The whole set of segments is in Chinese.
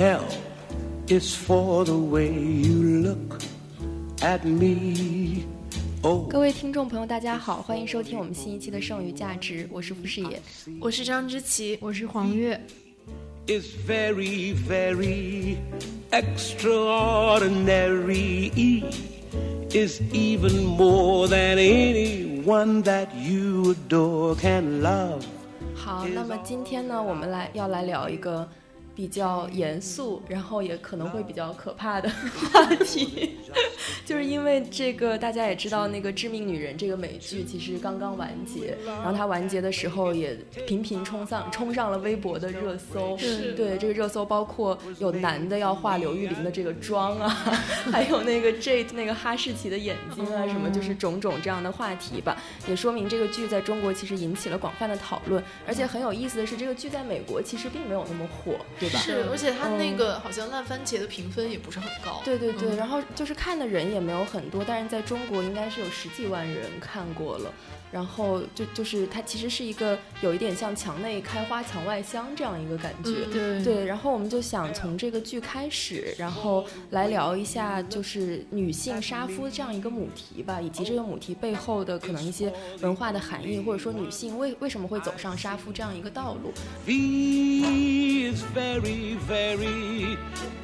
L is for the way you look at me. Oh, 各位听众朋友，大家好，欢迎收听我们新一期的《剩余价值》，我是傅视野。我是张之琪，我是黄月。 is very, very extraordinary. E is even more than anyone that you adore can love. 好，那么今天呢，我们来要来聊一个 比较严肃，然后也可能会比较可怕的话题，就是因为这个大家也知道，那个《致命女人》这个美剧其实刚刚完结，然后它完结的时候也频频冲上冲上了微博的热搜。对这个热搜，包括有男的要画刘玉玲的这个妆啊，还有那个 Jade 那个哈士奇的眼睛啊，什么就是种种这样的话题吧，也说明这个剧在中国其实引起了广泛的讨论，而且很有意思的是，这个剧在美国其实并没有那么火，对吧？是，而且它那个好像烂番茄的评分也不是很高。对对对，嗯然后就是看的人也没有很多，但是在中国应该是有十几万人看过了。然后就就是它其实是一个有一点像墙内开花墙外香这样一个感觉。嗯对对，然后我们就想从这个剧开始，然后来聊一下就是女性杀夫这样一个母题吧，以及这个母题背后的可能一些文化的含义，或者说女性为为什么会走上杀夫这样一个道路。V is very, very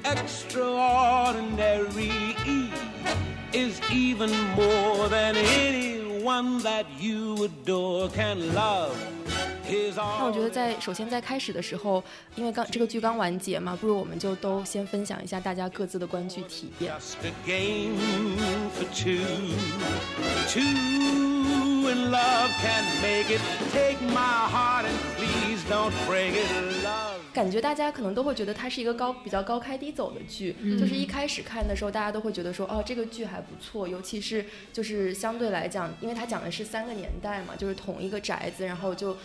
extraordinary. E is even more than anyone that you adore can love. His 那我觉得在首先在开始的时候，因为刚这个剧刚完结嘛，不如我们就都先分享一下大家各自的观剧体验。just a game for two. Two love can make it. Take my heart and please don't break it. Love. 感觉大家可能都会觉得它是一个高比较高开低走的剧，就是一开始看的时候，大家都会觉得说，哦，这个剧还不错，尤其是就是相对来讲，因为它讲的是三个年代嘛，就是同一个宅子，然后就。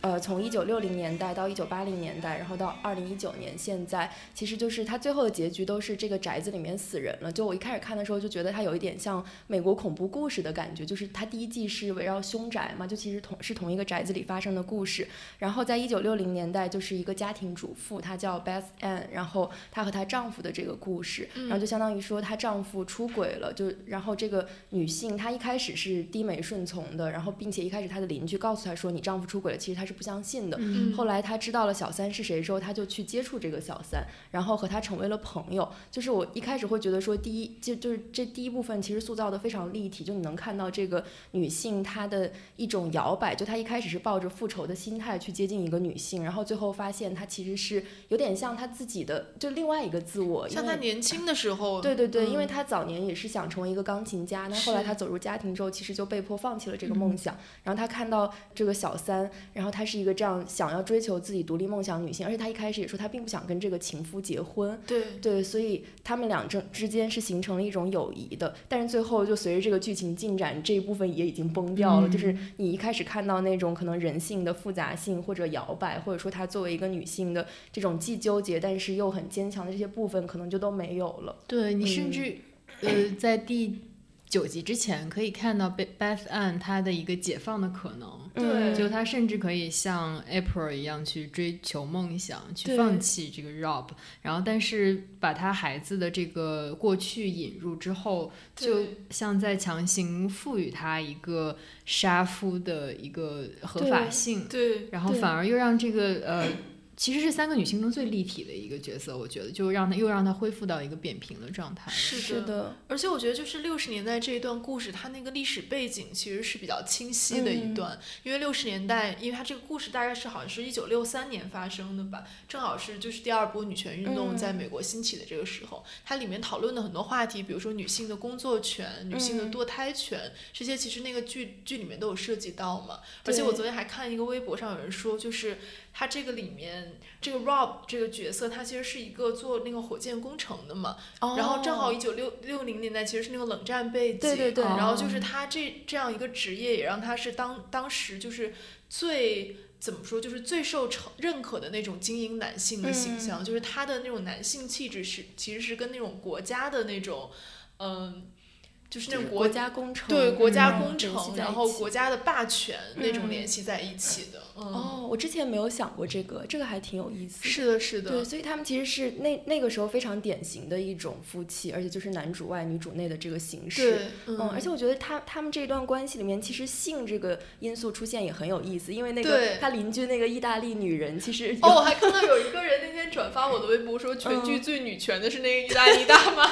呃，从一九六零年代到一九八零年代，然后到二零一九年，现在其实就是它最后的结局都是这个宅子里面死人了。就我一开始看的时候就觉得它有一点像美国恐怖故事的感觉，就是它第一季是围绕凶宅嘛，就其实同是同一个宅子里发生的故事。然后在一九六零年代，就是一个家庭主妇，她叫 Beth Ann，然后她和她丈夫的这个故事，然后就相当于说她丈夫出轨了，就然后这个女性她一开始是低眉顺从的，然后并且一开始她的邻居告诉她说你丈夫出轨了，其实她是不相信的。嗯后来他知道了小三是谁之后，他就去接触这个小三，然后和他成为了朋友。就是我一开始会觉得说，第一就就是这第一部分其实塑造的非常立体，就你能看到这个女性她的一种摇摆，就她一开始是抱着复仇的心态去接近一个女性，然后最后发现她其实是有点像她自己的就另外一个自我，因像为他年轻的时候，对对对，嗯因为她早年也是想成为一个钢琴家，那后来是他走入家庭之后，其实就被迫放弃了这个梦想。然后她看到这个小三，然后她是一个这样想要追求自己独立梦想的女性，而且她一开始也说她并不想跟这个情夫结婚。对对，所以他们俩之之间是形成了一种友谊的，但是最后就随着这个剧情进展，这一部分也已经崩掉了。就是你一开始看到那种可能人性的复杂性或者摇摆，或者说她作为一个女性的这种既纠结但是又很坚强的这些部分，可能就都没有了。对你嗯甚至、呃，在第九集之前可以看到 Be- Beth Ann 她的一个解放的可能。对。就他甚至可以像 April 一样去追求梦想，去放弃这个 Rob，然后但是把他孩子的这个过去引入之后，就像在强行赋予他一个杀夫的一个合法性，对然后反而又让这个呃，其实是三个女性中最立体的一个角色，我觉得就让她又让她恢复到一个扁平的状态。是是的，而且我觉得就是六十年代这一段故事，它那个历史背景其实是比较清晰的一段，因为六十年代，因为它这个故事大概是好像是一九六三年发生的吧，正好是就是第二波女权运动嗯。在美国兴起的这个时候，它里面讨论的很多话题，比如说女性的工作权、女性的嗯。堕胎权，这些其实那个剧剧里面都有涉及到嘛。而且我昨天还看一个微博上有人说，就是他这个里面这个 Rob 这个角色，他其实是一个做那个火箭工程的嘛，然后正好哦一九六六零年代其实是那个冷战背景，对对对。然后就是他这这样一个职业，也让他是当当时就是最怎么说，就是最受承认可的那种精英男性的形象，就是他的那种男性气质是其实是跟那种国家的那种，嗯。就是那种国家工程，对国家嗯工程，然后国家的霸权那种嗯联系在一起的。嗯，哦，我之前没有想过这个，这个还挺有意思的。是的，是的对，，所以他们其实是那那个时候非常典型的一种夫妻，而且就是男主外女主内的这个形式。对，嗯，而且我觉得他他们这段关系里面，其实性这个因素出现也很有意思，因为那个他邻居那个意大利女人，其实哦，我还看到有一个人那天转发我的微博说，全剧嗯最女权的是那个意大利大妈。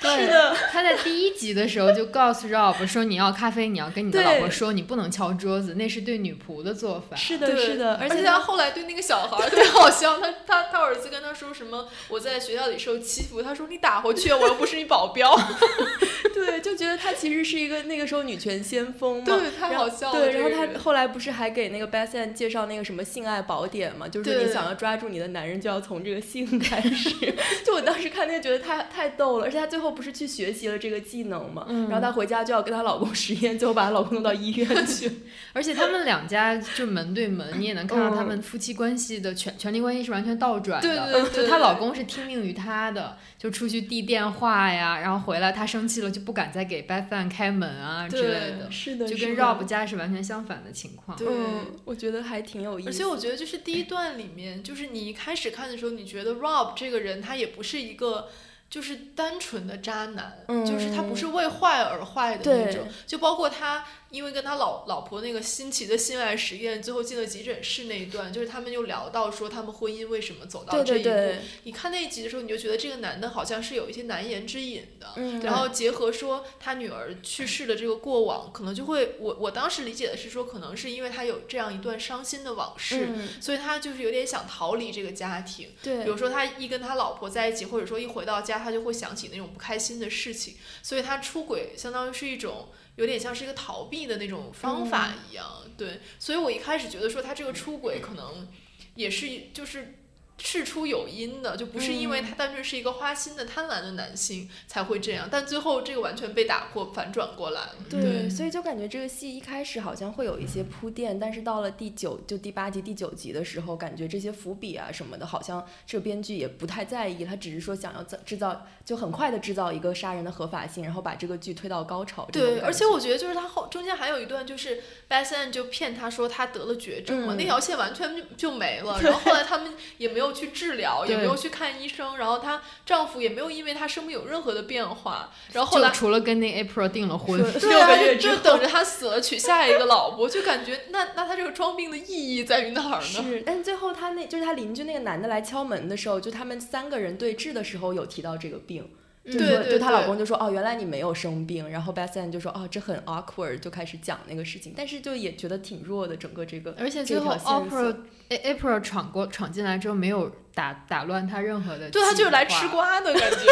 对的，他在第一集的时候就告诉 Rob 说，你要咖啡，你要跟你的老婆说，你不能敲桌子，那是对女仆的做法。是的，是的，而且他后来对那个小孩儿 特别好笑，他他他儿子跟他说什么，我在学校里受欺负，他说你打回去，我又不是你保镖。对，就觉得他其实是一个那个时候女权先锋嘛。对，太好笑了。对，然后他后来不是还给那个 Beth Ann 介绍那个什么性爱宝典嘛？就是说你想要抓住你的男人，就要从这个性开始。就我当时看那个觉得太太逗了，而且她最后不是去学习了这个技能嘛？嗯然后她回家就要跟她老公实验，最后把她老公弄到医院去。而且他们两家就门对门，你也能看到他嗯们夫妻关系的权权力关系是完全倒转的。对对对就她老公是听命于她的，就出去递电话呀，然后回来她生气了就不敢再给 Beth Ann 开门啊之类的，是的，就跟 Rob 家是完全相反的情况。对嗯，我觉得还挺有意思。而且我觉得，就是第一段里面，就是你一开始看的时候，你觉得 Rob 这个人他也不是一个。就是单纯的渣男，就是他不是为坏而坏的那种，就包括他因为跟他老老婆那个新奇的性爱实验，最后进了急诊室那一段，就是他们又聊到说他们婚姻为什么走到这一步。对对，你看那一集的时候，你就觉得这个男的好像是有一些难言之隐的，嗯，然后结合说他女儿去世的这个过往，可能就会我我当时理解的是说，可能是因为他有这样一段伤心的往事，嗯，所以他就是有点想逃离这个家庭。对，比如说他一跟他老婆在一起，或者说一回到家，他就会想起那种不开心的事情，所以他出轨相当于是一种。有点像是一个逃避的那种方法一样，对，所以我一开始觉得说他这个出轨可能也是就是事出有因的，就不是因为他单纯是一个花心的贪婪的男性才会这样，但最后这个完全被打破，反转过来了。对，所以就感觉这个戏一开始好像会有一些铺垫，但是到了第九就第八集、第九集的时候，感觉这些伏笔啊什么的，好像这个编剧也不太在意，他只是说想要制制造，就很快的制造一个杀人的合法性，然后把这个剧推到高潮。对，而且我觉得就是他后中间还有一段，就是 b e s a n 就骗他说他得了绝症嘛，嗯那条线完全就就没了。然后后来他们也没有去治疗，也没有去看医生，然后她丈夫也没有因为她生病有任何的变化。然后后来就除了跟那 April 订了婚，对啊，六个月之后就就等着她死了娶下一个老婆，就感觉那那她这个装病的意义在于哪儿呢？是，但最后她那就是她邻居那个男的来敲门的时候，就他们三个人对峙的时候有提到这个病。就是说，对对就她老公就说哦，原来你没有生病，然后 Ann 就说哦，这很 awkward，就开始讲那个事情，但是就也觉得挺弱的，整个这个而且最后这条线索 April A- April 闯过闯进来之后，没有打打乱他任何的，对他就是来吃，瓜的感觉。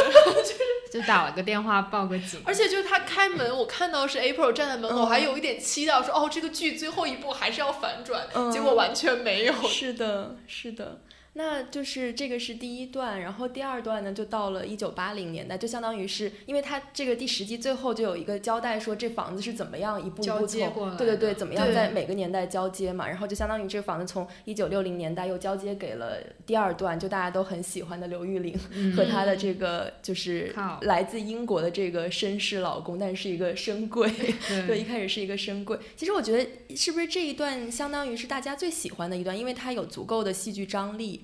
就打了个电话报个警。而且就是他开门，我看到是 April 站在门口，嗯还有一点期待，说哦，这个剧最后一步还是要反转，嗯结果完全没有。是的，是的。那就是这个是第一段，然后第二段呢，就到了一九八零年代，就相当于是因为它这个第十集最后就有一个交代说这房子是怎么样一步一步从接过对对对，怎么样在每个年代交接嘛，然后就相当于这个房子从一九六零年代又交接给了第二段，就大家都很喜欢的刘玉玲嗯和她的这个就是来自英国的这个绅士老公，但是是一个深贵。对，对一开始是一个深贵。其实我觉得，是不是这一段相当于是大家最喜欢的一段，因为它有足够的戏剧张力，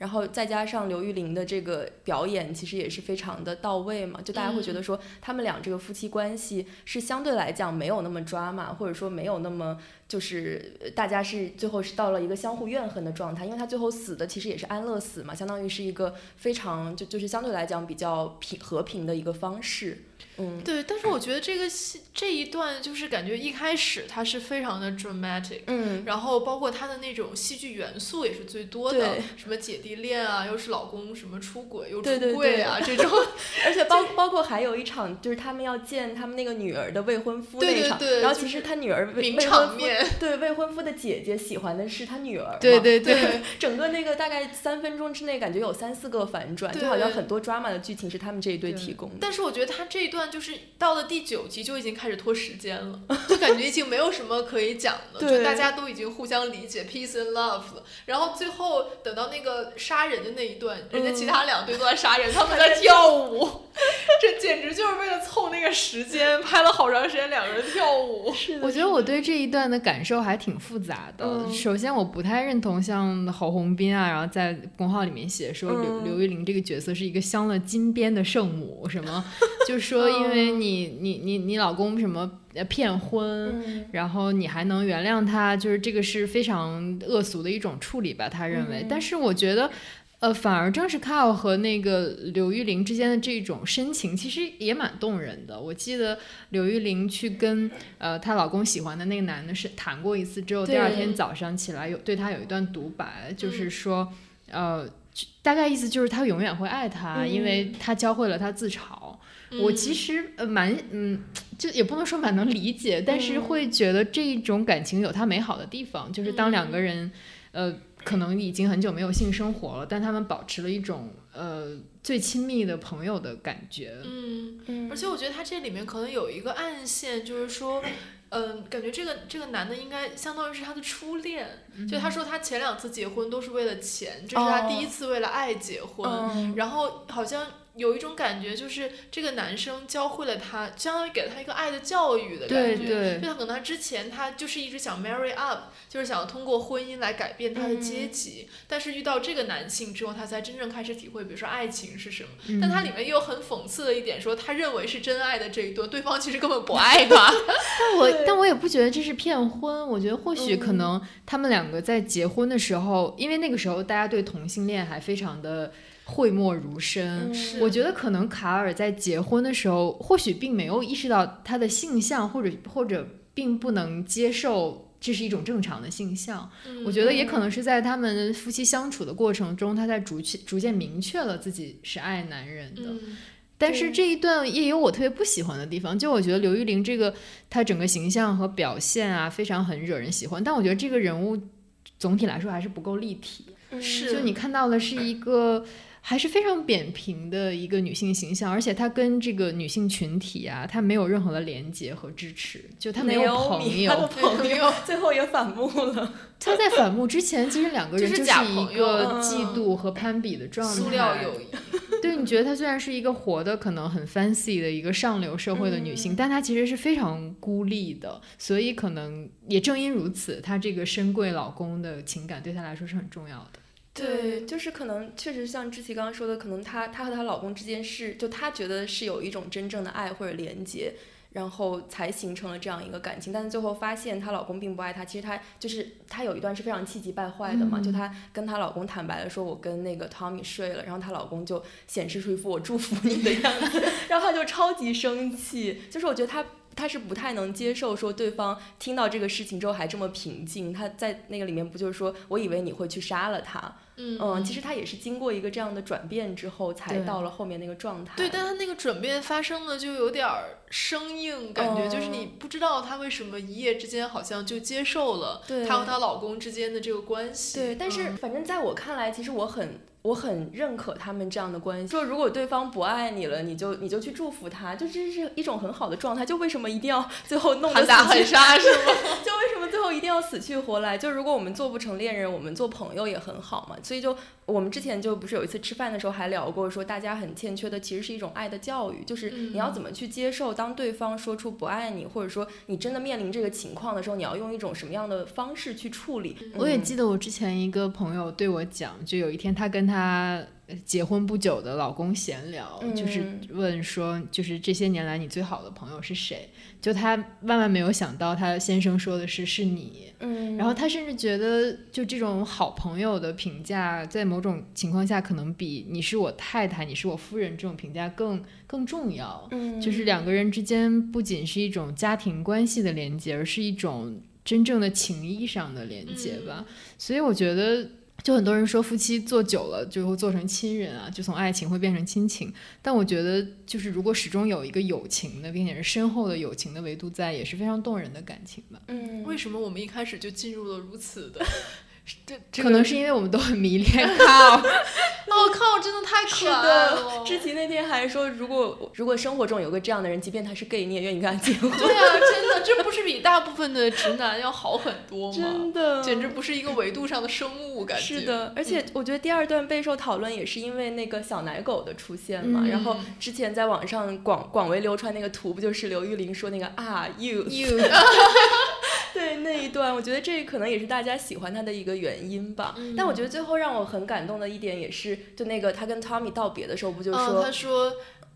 然后再加上刘玉玲的这个表演，其实也是非常的到位嘛。就大家会觉得说，他们俩这个夫妻关系是相对来讲没有那么抓马，或者说没有那么就是呃大家是最后是到了一个相互怨恨的状态，因为他最后死的其实也是安乐死嘛，相当于是一个非常就就是相对来讲比较平和平的一个方式。嗯，对，但是我觉得这个戏这一段就是感觉一开始它是非常的 dramatic，嗯，然后包括它的那种戏剧元素也是最多的对，什么姐弟恋啊，又是老公什么出轨又出柜啊这种，而且包包括还有一场，就是他们要见他们那个女儿的未婚夫那场，对然后其实他女儿未名未婚夫场面。对未婚夫的姐姐喜欢的是他女儿嘛，对对对。对整个那个大概三分钟之内，感觉有三四个反转，就好像很多 drama 的剧情是他们这一对对提供的。但是我觉得他这一段就是到了第九集就已经开始拖时间了，就感觉已经没有什么可以讲了，就大家都已经互相理解，peace and love 了。然后最后等到那个杀人的那一段，人家其他两队都在杀人，他们在跳舞，这简直就是为了凑那个时间，拍了好长时间两个人跳舞。我觉得我对这一段的感受还挺复杂的。嗯首先，我不太认同像郝鸿斌啊，然后在公号里面写说刘、嗯刘玉玲这个角色是一个镶了金边的圣母，什么，就说因为你你你你老公什么呃骗婚。嗯然后你还能原谅他，就是这个是非常恶俗的一种处理吧？他认为，嗯但是我觉得，呃，反而正是 Kyle 和那个刘玉玲之间的这种深情，其实也蛮动人的。我记得刘玉玲去跟呃她老公喜欢的那个男的是谈过一次之后，第二天早上起来有对他有一段独白，就是嗯说，呃，大概意思就是他永远会爱他，因为他教会了他自嘲。我其实呃蛮嗯，就也不能说蛮能理解，但是嗯会觉得这一种感情有它美好的地方，就是当两嗯个人，呃，可能已经很久没有性生活了，但他们保持了一种呃最亲密的朋友的感觉。嗯，嗯。而且我觉得他这里面可能有一个暗线，就是说。嗯，感觉这个这个男的应该相当于是他的初恋，就他说他前两次结婚都是为了钱，这是他第一次为了爱结婚，嗯。然后好像有一种感觉，就是这个男生教会了他，相当于给了他一个爱的教育的感觉。对对就他可能他之前他就是一直想 marry up，就是想通过婚姻来改变他的阶级，但是遇到这个男性之后，他才真正开始体会，比如说爱情是什么。嗯但他里面又有很讽刺的一点，说他认为是真爱的这一段，对方其实根本不爱他。但我但我也不觉得这是骗婚，我觉得或许可嗯能他们两个在结婚的时候，因为那个时候大家对同性恋还非常的讳莫如深。嗯我觉得可能卡尔在结婚的时候，或许并没有意识到他的性向，或者或者并不能接受这是一种正常的性向。我觉得也可能是在他们夫妻相处的过程中，他在逐渐逐渐明确了自己是爱男人的。嗯但是这一段也有我特别不喜欢的地方，就我觉得刘玉玲这个她整个形象和表现啊，非常很惹人喜欢，但我觉得这个人物总体来说还是不够立体。嗯是就你看到的是一个还是非常扁平的一个女性形象，而且她跟这个女性群体啊，她没有任何的连接和支持，就她没有朋友米他的。朋友 最后也反目了。她在反目之前，其实两个人就是是一个嗯嫉妒和攀比的状态。塑料友谊。对，你觉得她虽然是一个活的可能很 fancy 的一个上流社会的女性，嗯但她其实是非常孤立的，所以可能也正因如此，她这个深贵老公的情感对她来说是很重要的。对，就是可能确实像志奇刚刚说的，可能她她和她老公之间是，就她觉得是有一种真正的爱或者连接，然后才形成了这样一个感情。但是最后发现她老公并不爱她，其实她就是她有一段是非常气急败坏的嘛，就她跟她老公坦白了说，我跟那个 Tommy 睡了，然后她老公就显示出一副我祝福你的样子，然后她就超级生气，就是我觉得她。他是不太能接受说对方听到这个事情之后还这么平静，他在那个里面不就是说我以为你会去杀了他，嗯嗯，其实他也是经过一个这样的转变之后，才到了后面那个状态。对，但他那个转变发生的就有点生硬，感觉、就是哦你不知道她为什么一夜之间好像就接受了对她和她老公之间的这个关系。对，但是嗯反正在我看来，其实我很我很认可他们这样的关系。说如果对方不爱你了，你就你就去祝福他，就这是一种很好的状态。就为什么一定要 最后弄得喊打死去喊杀是吗？就为什么最后一定要死去活来？就如果我们做不成恋人，我们做朋友也很好嘛。所以就我们之前就不是有一次吃饭的时候还聊过，说大家很欠缺的其实是一种爱的教育，就是你要怎么去接受当对方说出不爱你，或者说你真的面临这个情况的时候，你要用一种什么样的方式去处理。我也嗯记得我之前一个朋友对我讲，就有一天他跟她呃结婚不久的老公闲聊，就是嗯问说，就是这些年来你最好的朋友是谁？就她万万没有想到，她先生说的是是你。嗯，然后她甚至觉得，就这种好朋友的评价，在某种情况下，可能比你是我太太、你是我夫人这种评价更更重要。嗯就是两个人之间不仅是一种家庭关系的连接，而是一种真正的情谊上的连接吧。所以我觉得，就很多人说夫妻做久了就会做成亲人啊，就从爱情会变成亲情。但我觉得，就是如果始终有一个友情的，并且是深厚的友情的维度在，也是非常动人的感情吧。嗯，为什么我们一开始就进入了如此的？这这可能是因为我们都很迷恋靠，我靠，真的太 是可爱了。，知琪那天还说，如果如果生活中有个这样的人，即便他是 gay，你也愿意跟他结婚。对啊，真的，这不是比大部分的直男要好很多吗？真的，简直不是一个维度上的生物，感觉是的，而且我觉得第二段备受讨论，也是因为那个小奶狗的出现嘛。嗯然后之前在网上广广为流传那个图，不就是刘玉玲说那个啊 you you 对 那一段，我觉得这可能也是大家喜欢他的一个原因吧。嗯但我觉得最后让我很感动的一点，也是就那个他跟 Tommy 道别的时候，不就嗯，说、他说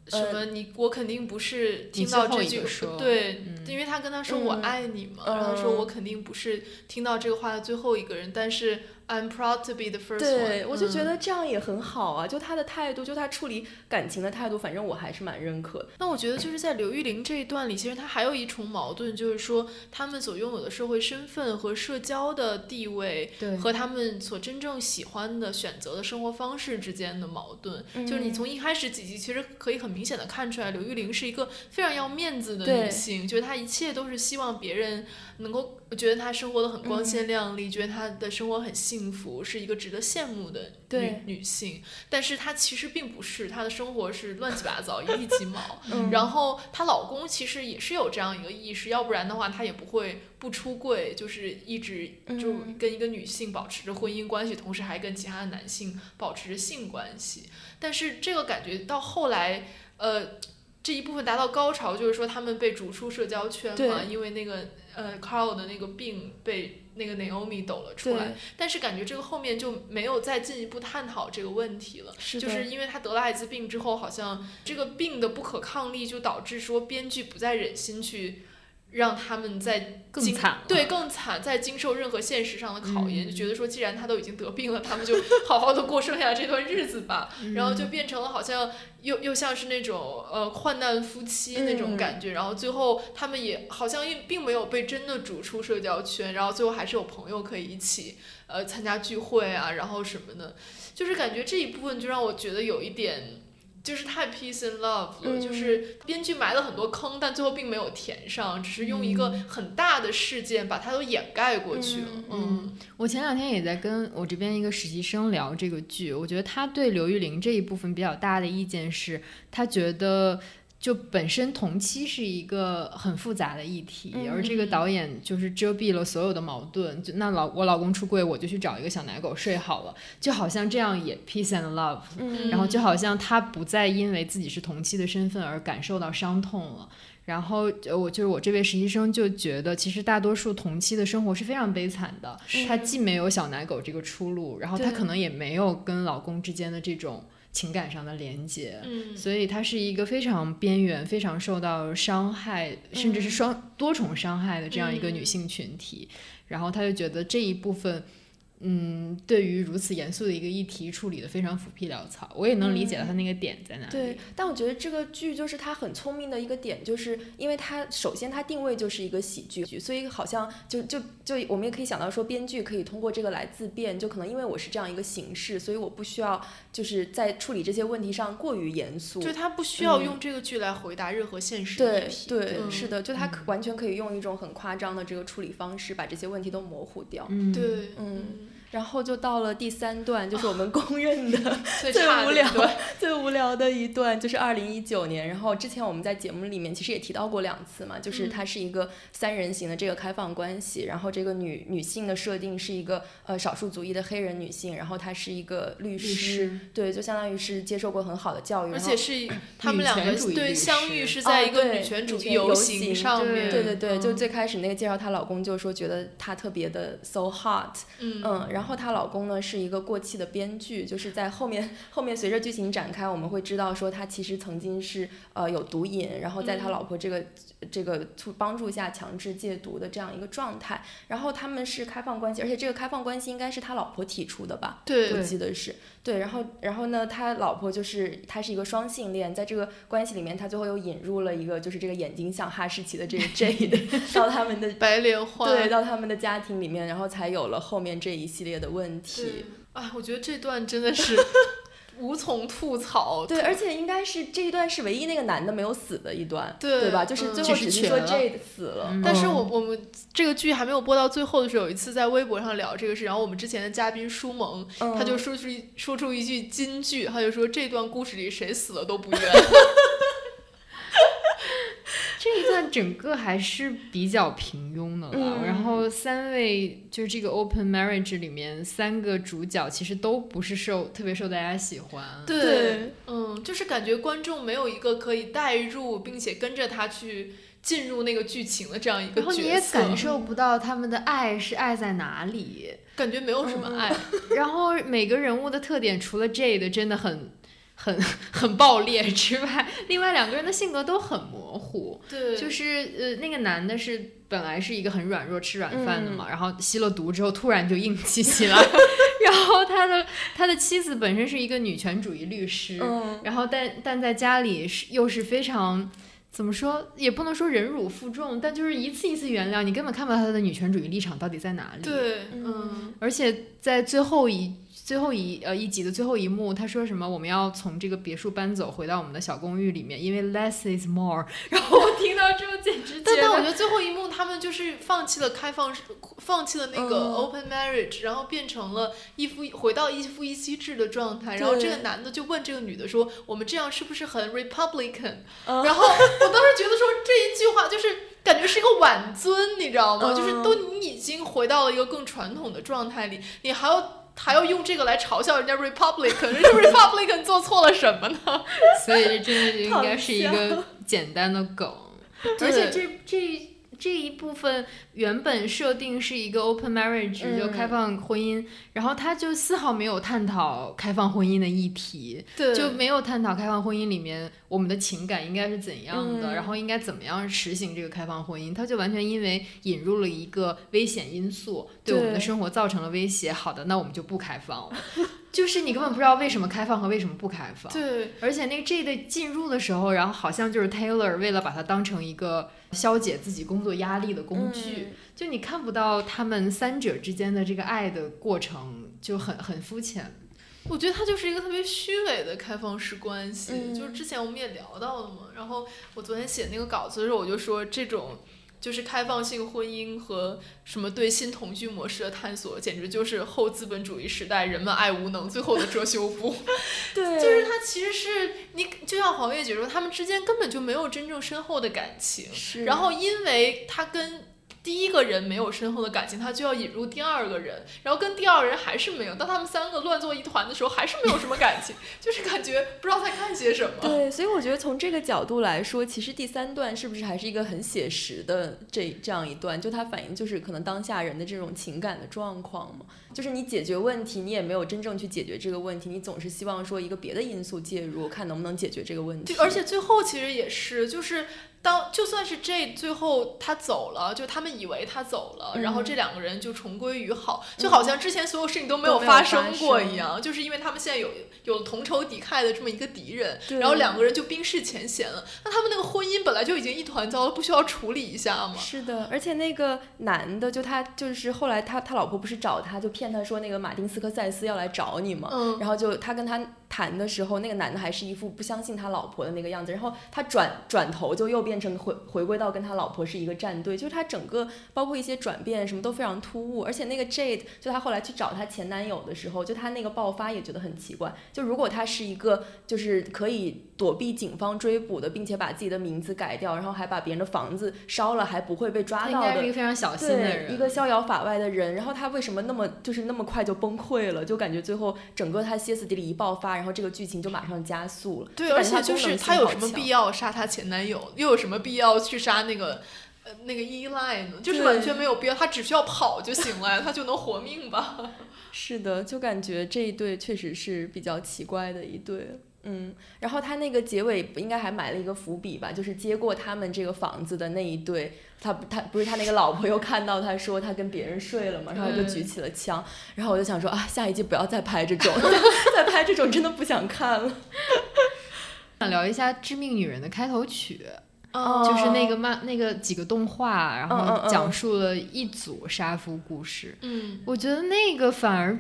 什呃么你我肯定不是听到这句对，嗯因为他跟他说我嗯爱你嘛，嗯然后说我肯定不是听到这个话的最后一个人，但是 I'm proud to be the first one。对，我就觉嗯得这样也很好啊。就他的态度，就他处理感情的态度，反正我还是蛮认可的。那我觉得就是在刘玉玲这一段里，其实他还有一重矛盾，就是说他们所拥有的社会身份和社交的地位，对和他们所真正喜欢的选择的生活方式之间的矛盾。就是你嗯从一开始几集，其实可以很明显的看出来，刘玉玲是一个非常要面子的女性，就是她一切都是希望别人能够觉得她生活的很光嗯鲜亮丽，觉得她的生活很幸福，是一个值得羡慕的女女性。但是她其实并不是，她的生活是乱七八糟，一地鸡毛。嗯然后她老公其实也是有这样一个意识，要不然的话她也不会不出柜，就是一直就嗯跟一个女性保持着婚姻关系，同时还跟其他的男性保持着性关系。但是这个感觉到后来，呃。这一部分达到高潮，就是说他们被逐出社交圈嘛，因为那个呃 Carl 的那个病被那个 Naomi 抖了出来，，但是感觉这个后面就没有再进一步探讨这个问题了。是就是因为他得了艾滋病之后，好像这个病的不可抗力就导致说编剧不再忍心去让他们在更惨对更惨，在经受任何现实上的考验，嗯就觉得说既然他都已经得病了，他们就好好的过剩下这段日子吧。然后就变成了好像又又像是那种呃患难夫妻那种嗯感觉，然后最后他们也好像并并没有被真的逐出社交圈，然后最后还是有朋友可以一起呃参加聚会啊，然后什么的，就是感觉这一部分就让我觉得有一点。就是太 peace and love 了，嗯就是编剧埋了很多坑，但最后并没有填上，只是用一个很大的事件把它都掩盖过去了。嗯嗯我前两天也在跟我这边一个实习生聊这个剧，我觉得他对刘玉玲这一部分比较大的意见是，他觉得。就本身同期是一个很复杂的议题，嗯而这个导演就是遮蔽了所有的矛盾。就那老我老公出柜，我就去找一个小奶狗睡好了，就好像这样也 peace and love。嗯然后就好像他不再因为自己是同期的身份而感受到伤痛了。然后呃我就是我这位实习生就觉得，其实大多数同期的生活是非常悲惨的。他既没有小奶狗这个出路，然后他可能也没有跟老公之间的这种情感上的连接。嗯所以她是一个非常边缘、非常受到伤害，甚至是双多重伤害的这样一个女性群体。然后她就觉得这一部分，嗯，对于如此严肃的一个议题处理的非常浮皮潦草。我也能理解到他那个点在哪里。对，但我觉得这个剧就是他很聪明的一个点，就是因为他首先他定位就是一个喜剧剧，所以好像就就就我们也可以想到说，编剧可以通过这个来自辩，就可能因为我是这样一个形式，所以我不需要就是在处理这些问题上过于严肃。就他不需要嗯用这个剧来回答任何现实对议题。对，嗯是的，就他完全可以用一种很夸张的这个处理方式，把这些问题都模糊掉。嗯，对，嗯，然后就到了第三段，就是我们公 认的最最无聊差的一段最无聊的一段就是二零一九年，然后之前我们在节目里面其实也提到过两次嘛，就是嗯它是一个三人行的这个开放关系，然后这个女女性的设定是一个呃少数族裔的黑人女性，然后她是一个律师，师对，就相当于是接受过很好的教育，而且是 他们两个女权主义律对相遇是在一个女权主义游行行上面，对对对，就嗯最开始那个介绍她老公就说觉得她特别的 so hot，嗯嗯，然后她老公呢是一个过气的编剧，就是在后面后面随着剧情展开，我们会知道说他其实曾经是呃有毒瘾，然后在他嗯。老婆这个、这个促帮助下强制戒毒的这样一个状态。然后他们是开放关系，而且这个开放关系应该是他老婆提出的吧？对我记得是对，然后然后呢，他老婆就是他是一个双性恋，在这个关系里面，他最后又引入了一个就是这个眼睛像哈士奇的这个 Jade 到他们的 白莲花，对到他们的家庭里面，然后才有了后面这一系列的问题。对，哎，我觉得这段真的是无从吐槽。对，而且应该是这一段是唯一那个男的没有死的一段，对对吧？就是嗯最后是只是说瘸了 Jade 死了，但是嗯我我们这个剧还没有播到最后的时候，有一次在微博上聊这个事，然后我们之前的嘉宾舒萌，嗯他就说出一说出一句金句，他就说这段故事里谁死了都不冤。这一段整个还是比较平庸的了。嗯然后三位就是这个 open marriage 里面三个主角其实都不是受特别受大家喜欢。对，嗯，就是感觉观众没有一个可以代入并且跟着他去进入那个剧情的这样一个然后你也，感受不到他们的爱是爱在哪里，感觉没有什么爱。然后每个人物的特点除了 Jade 真的很很很爆裂之外，另外两个人的性格都很模糊。对，就是呃，那个男的是本来是一个很软弱吃软饭的嗯嘛，然后吸了毒之后突然就硬气起来，然后他的他的妻子本身是一个女权主义律师，嗯，然后但但在家里是又是非常。怎么说也不能说忍辱负重，但就是一次一次原谅，你根本看不到他的女权主义立场到底在哪里。嗯，而且在最后一最后一呃一集的最后一幕，他说什么我们要从这个别墅搬走，回到我们的小公寓里面，因为 less is more。然后我听到之后简直但但我觉得，最后一幕他们就是放弃了开放式，放弃了那个嗯 open marriage，、然后变成了一夫回到一夫一妻制的状态。然后这个男的就问这个女的说：“我们这样是不是很 republican？” 嗯然后我当时觉得说这一句话就是感觉是一个挽尊，你知道吗？嗯就是都你已经回到了一个更传统的状态里，你还要。还要用这个来嘲笑人家 Republican，人家 Republican 做错了什么呢？所以这真的就应该是一个简单的梗，而且这这。这一部分原本设定是一个 open marriage，、嗯就开放婚姻，然后他就丝毫没有探讨开放婚姻的议题，对，就没有探讨开放婚姻里面我们的情感应该是怎样的，嗯然后应该怎么样实行这个开放婚姻。他就完全因为引入了一个危险因素，对我们的生活造成了威胁。好的，那我们就不开放了。就是你根本不知道为什么开放和为什么不开放。对，而且那个 J 的进入的时候，然后好像就是 Taylor 为了把它当成一个消解自己工作压力的工具，嗯就你看不到他们三者之间的这个爱的过程，就很很肤浅。我觉得它就是一个特别虚伪的开放式关系，嗯就是之前我们也聊到了嘛。然后我昨天写那个稿子的时候，我就说这种就是开放性婚姻和什么对新同居模式的探索，简直就是后资本主义时代人们爱无能最后的遮羞布。对，就是它其实是你就像黄月姐说，他们之间根本就没有真正深厚的感情，是，然后因为他跟第一个人没有深厚的感情，他就要引入第二个人，然后跟第二个人还是没有。当他们三个乱作一团的时候，还是没有什么感情，就是感觉不知道在看些什么。对，所以我觉得从这个角度来说，其实第三段是不是还是一个很写实的这这样一段？就它反映就是可能当下人的这种情感的状况嘛。就是你解决问题，你也没有真正去解决这个问题，你总是希望说一个别的因素介入，看能不能解决这个问题。对，而且最后其实也是，就是当就算是这最后他走了，就他们以为他走了，然后嗯这两个人就重归于好，就好像之前所有事情都没有发发生过一样，就是因为他们现在有有同仇敌忾的这么一个敌人，然后两个人就冰释前嫌了。那他们那个婚姻本来就已经一团糟了，不需要处理一下吗？是的，而且那个男的，就他就是后来他他老婆不是找他，就骗他说那个马丁斯科塞斯要来找你嘛，嗯然后就他跟他谈的时候，那个男的还是一副不相信他老婆的那个样子，然后他转转头就又变成回回归到跟他老婆是一个战队，就是他整个包括一些转变什么都非常突兀，而且那个 Jade 就他后来去找他前男友的时候，就他那个爆发也觉得很奇怪，就如果他是一个就是可以躲避警方追捕的，并且把自己的名字改掉，然后还把别人的房子烧了还不会被抓到的他应该是一个非常小心的，人，一个逍遥法外的人，然后他为什么那么就是那么快就崩溃了？就感觉最后整个他歇斯底里一爆发，然后这个剧情就马上加速了。对，而且就是他功能他有什么必要杀他前男友，又有什么必要去杀那个呃那个依赖呢？就是完全没有必要，他只需要跑就行了呀，他就能活命吧？是的，就感觉这一对确实是比较奇怪的一对。嗯，然后他那个结尾应该还埋了一个伏笔吧，就是接过他们这个房子的那一对，他他不是他那个老婆又看到他说他跟别人睡了嘛，然后就举起了枪，然后我就想说啊，下一季不要再拍这种，再拍这种真的不想看了。想聊一下《致命女人》的开头曲，哦就是那个漫那个几个动画，然后讲述了一组杀夫故事。嗯，我觉得那个反而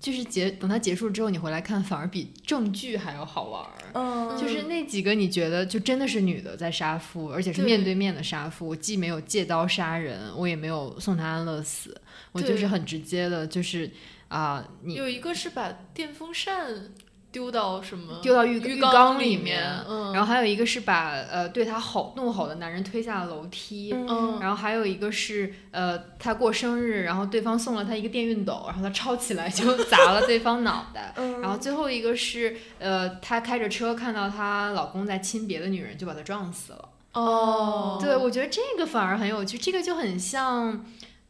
就是结等它结束之后，你回来看，反而比正剧还要好玩儿。嗯，就是那几个你觉得就真的是女的在杀夫，而且是面对面的杀夫，我既没有借刀杀人，我也没有送他安乐死，我就是很直接的，就是啊、你有一个是把电风扇丢到什么丢到浴浴缸里面，嗯，然后还有一个是把呃对他吼怒吼的男人推下了楼梯。嗯然后还有一个是，呃，他过生日，然后对方送了他一个电熨斗，然后他抄起来就砸了对方脑袋。嗯然后最后一个是，呃，她开着车看到她老公在亲别的女人，就把他撞死了。哦，对，我觉得这个反而很有趣，这个就很像，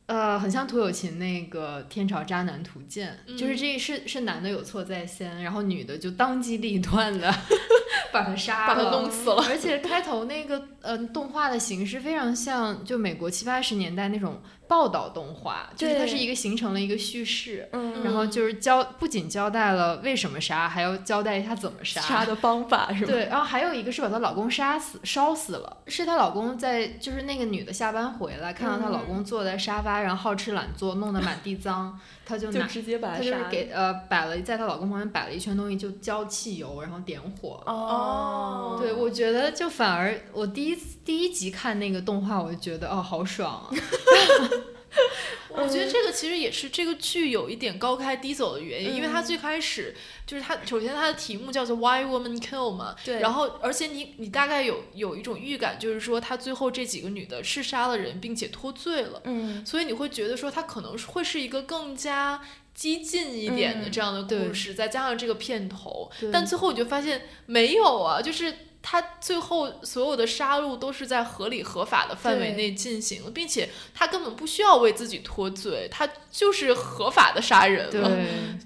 呃，很像涂友琴那个《天朝渣男图鉴》，就是嗯这是是男的有错在先，然后女的就当机立断的 把他杀把他，弄死了。而且开头那个呃动画的形式非常像就美国七八十年代那种报道动画，就是它是一个形成了一个叙事。嗯，然后就是交，不仅交代了为什么杀，还要交代一下怎么杀。杀的方法是吧？对，然后还有一个是把她老公杀死、烧死了，是她老公在，就是那个女的下班回来，看到她老公坐在沙发上好吃懒做，弄得满地脏，她就就拿，直接把他她就是给呃摆了，在她老公旁边摆了一圈东西，就浇汽油，然后点火。哦，对，我觉得就反而我第一第一集看那个动画，我就觉得哦，好爽啊！我觉得这个其实也是这个剧有一点高开低走的原因，因为它嗯最开始就是它首先它的题目叫做 Why Woman Kill 嘛，对然后而且你你大概有有一种预感，就是说他最后这几个女的是杀了人并且脱罪了，嗯所以你会觉得说它可能会是一个更加。激进一点的嗯这样的故事，再加上这个片头，但最后你就发现没有啊，就是他最后所有的杀戮都是在合理合法的范围内进行的，并且他根本不需要为自己脱罪，他就是合法的杀人了。对，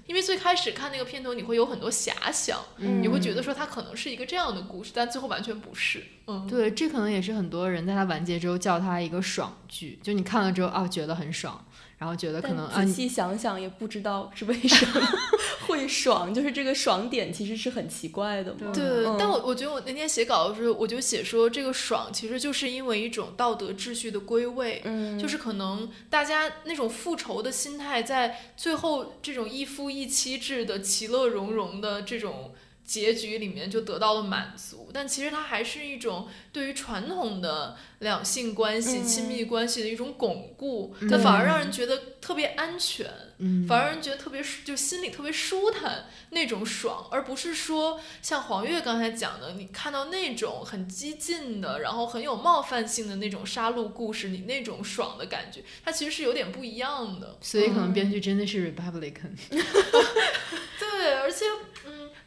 因为最开始看那个片头，你会有很多遐想，嗯你会觉得说他可能是一个这样的故事，但最后完全不是。嗯，对，这可能也是很多人在他完结之后叫他一个爽剧，就你看了之后啊，觉得很爽，然后觉得可能啊，仔细想想也不知道是为什么 会爽，就是这个爽点其实是很奇怪的嘛。对，嗯但我我觉得我那天写稿的时候，我就写说这个爽其实就是因为一种道德秩序的归位，嗯，就是可能大家那种复仇的心态，在最后这种一夫一妻制的其乐融融的这种结局里面就得到了满足，但其实它还是一种对于传统的两性关系、嗯。亲密关系的一种巩固，嗯。它反而让人觉得特别安全。嗯，反而让人觉得特别舒就心里特别舒坦那种爽，而不是说像黄月刚才讲的，你看到那种很激进的，然后很有冒犯性的那种杀戮故事，你那种爽的感觉，它其实是有点不一样的。所以可能编剧真的是 Republican，对，而且嗯，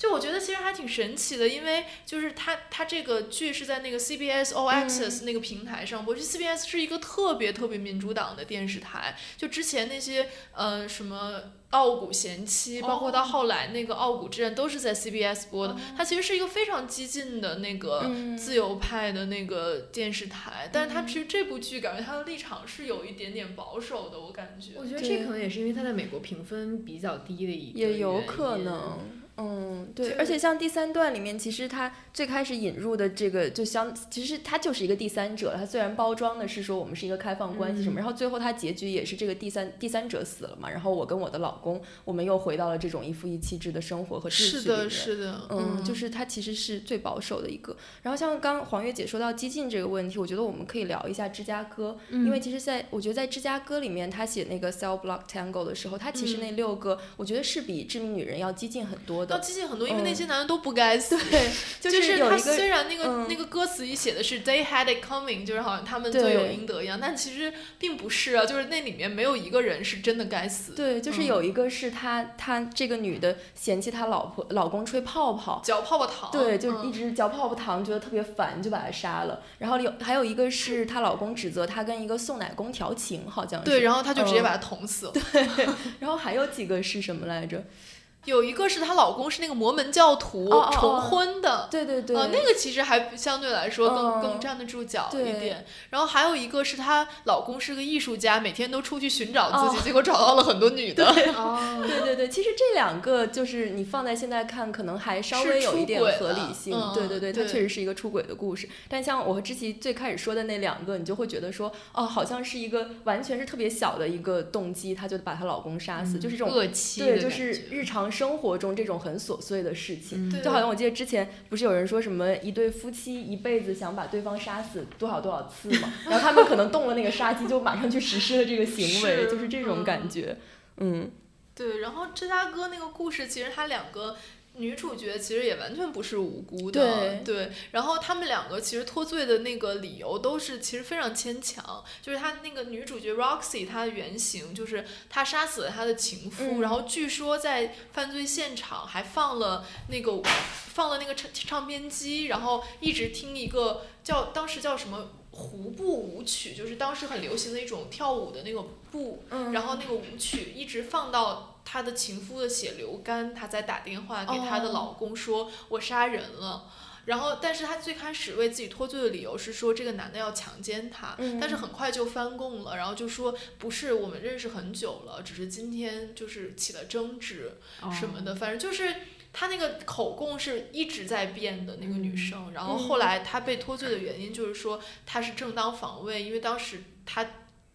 就我觉得其实还挺神奇的，因为就是它它这个剧是在那个 CBS All Access 那个平台上播，这 CBS 是一个特别特别民主党的电视台，就之前那些呃什么。傲骨贤妻，包括到后来那个《傲骨之战》都是在 CBS 播的。它其实是一个非常激进的那个嗯自由派的那个电视台，但是它其实这部剧感觉它的立场是有一点点保守的，我感觉。我觉得这可能也是因为它在美国评分比较低的一个也有原因可能。嗯，对，而且像第三段里面，其实他最开始引入的这个，就相，其实他就是一个第三者。他虽然包装的是说我们是一个开放关系什么，嗯然后最后他结局也是这个第三第三者死了嘛，然后我跟我的老公，我们又回到了这种一夫一妻制的生活和秩序是的，里面。是的，嗯，就是它其实是最保守的一个。然后像刚黄月姐说到激进这个问题，我觉得我们可以聊一下芝加哥，因为其实在我觉得在芝加哥里面，他写那个 Cell Block Tango 的时候，他其实那六个，我觉得是比致命女人要激进很多要的。激进很多，因为嗯那些男的都不该死。对，就 就是他虽然那个、嗯那个歌词里写的是 they had it coming，就是好像他们罪有应得一样，但其实并不是啊，就是那里面没有一个人是真的该死。对，就是嗯有一个是他他这个女的嫌弃他老婆老公吹泡泡，嚼泡泡糖。对，就嗯一直嚼泡泡糖，觉得特别烦，就把他杀了。然后有还有一个是她老公指责她跟一个送奶工调情，好像是。对，然后他就直接嗯把他捅死了。对 然后还有几个是什么来着？有一个是她老公是那个摩门教徒重婚的。对对对，呃，那个其实还相对来说更、嗯更站得住脚一点。然后还有一个是她老公是个艺术家，每天都出去寻找自己，哦结果找到了很多女的。哦，对对对，其实这两个就是你放在现在看，可能还稍微有一点合理性。嗯对对对，它确实是一个出轨的故事。但像我和知琪最开始说的那两个，你就会觉得说，哦，好像是一个完全是特别小的一个动机，她就把她老公杀死，就是这种。恶妻的对，就是日常生活中这种很琐碎的事情，嗯。就好像我记得之前不是有人说什么一对夫妻一辈子想把对方杀死多少多少次嘛，然后他们可能动了那个杀机，就马上去实施了这个行为，是。就是这种感嗯觉，嗯。对，然后芝加哥那个故事，其实他两个女主角其实也完全不是无辜的，对然后他们两个其实脱罪的那个理由都是其实非常牵强，就是他那个女主角 Roxy，她的原型就是她杀死了她的情夫，嗯然后据说在犯罪现场还放了那个放了那个唱唱片机，然后一直听一个叫当时叫什么。胡步舞曲就是当时很流行的一种跳舞的那个步，嗯然后那个舞曲一直放到她的情夫的血流干，她在打电话给她的哦老公说：“我杀人了。”然后，但是她最开始为自己脱罪的理由是说这个男的要强奸她，嗯但是很快就翻供了，然后就说不是我们认识很久了，只是今天就是起了争执什么的，反正就是。她那个口供是一直在变的那个女生，然后后来她被脱罪的原因就是说她是正当防卫，因为当时她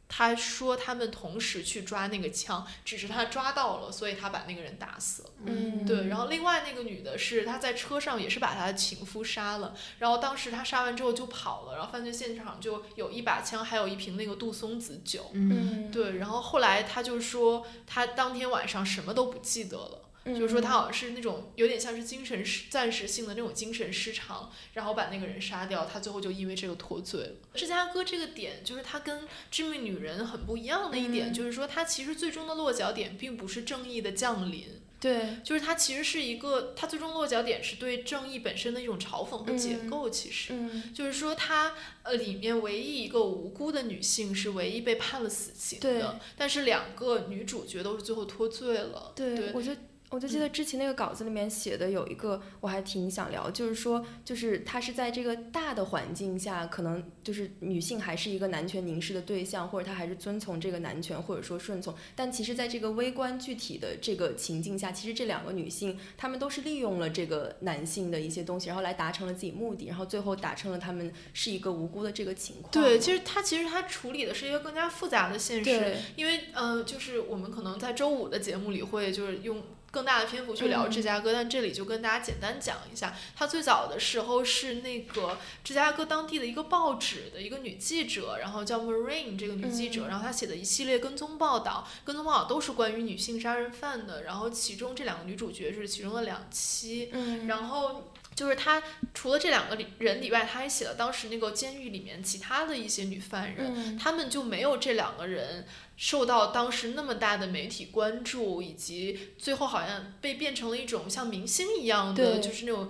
她说他们同时去抓那个枪，只是他抓到了，所以他把那个人打死了。嗯对，然后另外那个女的是她在车上也是把她的情夫杀了，然后当时她杀完之后就跑了，然后犯罪现场就有一把枪，还有一瓶那个杜松子酒。嗯，对，然后后来她就说她当天晚上什么都不记得了。就是说他好像是那种有点像是精神失暂时性的那种精神失常，然后把那个人杀掉，他最后就因为这个脱罪了。芝加哥这个点就是他跟《致命女人》很不一样的一点，嗯就是说他其实最终的落脚点并不是正义的降临，对，就是它其实是一个，它最终落脚点是对正义本身的一种嘲讽和解构。其实、嗯，就是说它，呃里面唯一一个无辜的女性是唯一被判了死刑的，但是两个女主角都是最后脱罪了。对，对我就。我就记得之前那个稿子里面写的有一个，我还挺想聊，就是说，就是她是在这个大的环境下，可能就是女性还是一个男权凝视的对象，或者她还是遵从这个男权，或者说顺从。但其实，在这个微观具体的这个情境下，其实这两个女性，她们都是利用了这个男性的一些东西，然后来达成了自己目的，然后最后达成了她们是一个无辜的这个情况。对，其实它其实它处理的是一个更加复杂的现实，因为呃，就是我们可能在周五的节目里会就是用更大的篇幅去聊嗯。芝加哥，但这里就跟大家简单讲一下，他最早的时候是那个芝加哥当地的一个报纸的一个女记者，然后叫 Marine 这个女记者，嗯。然后她写的一系列跟踪报道，跟踪报道都是关于女性杀人犯的，然后其中这两个女主角是其中的两期，嗯，然后就是他除了这两个里人以外，他还写了当时那个监狱里面其他的一些女犯人，嗯他们就没有这两个人受到当时那么大的媒体关注，以及最后好像被变成了一种像明星一样的，就是那种。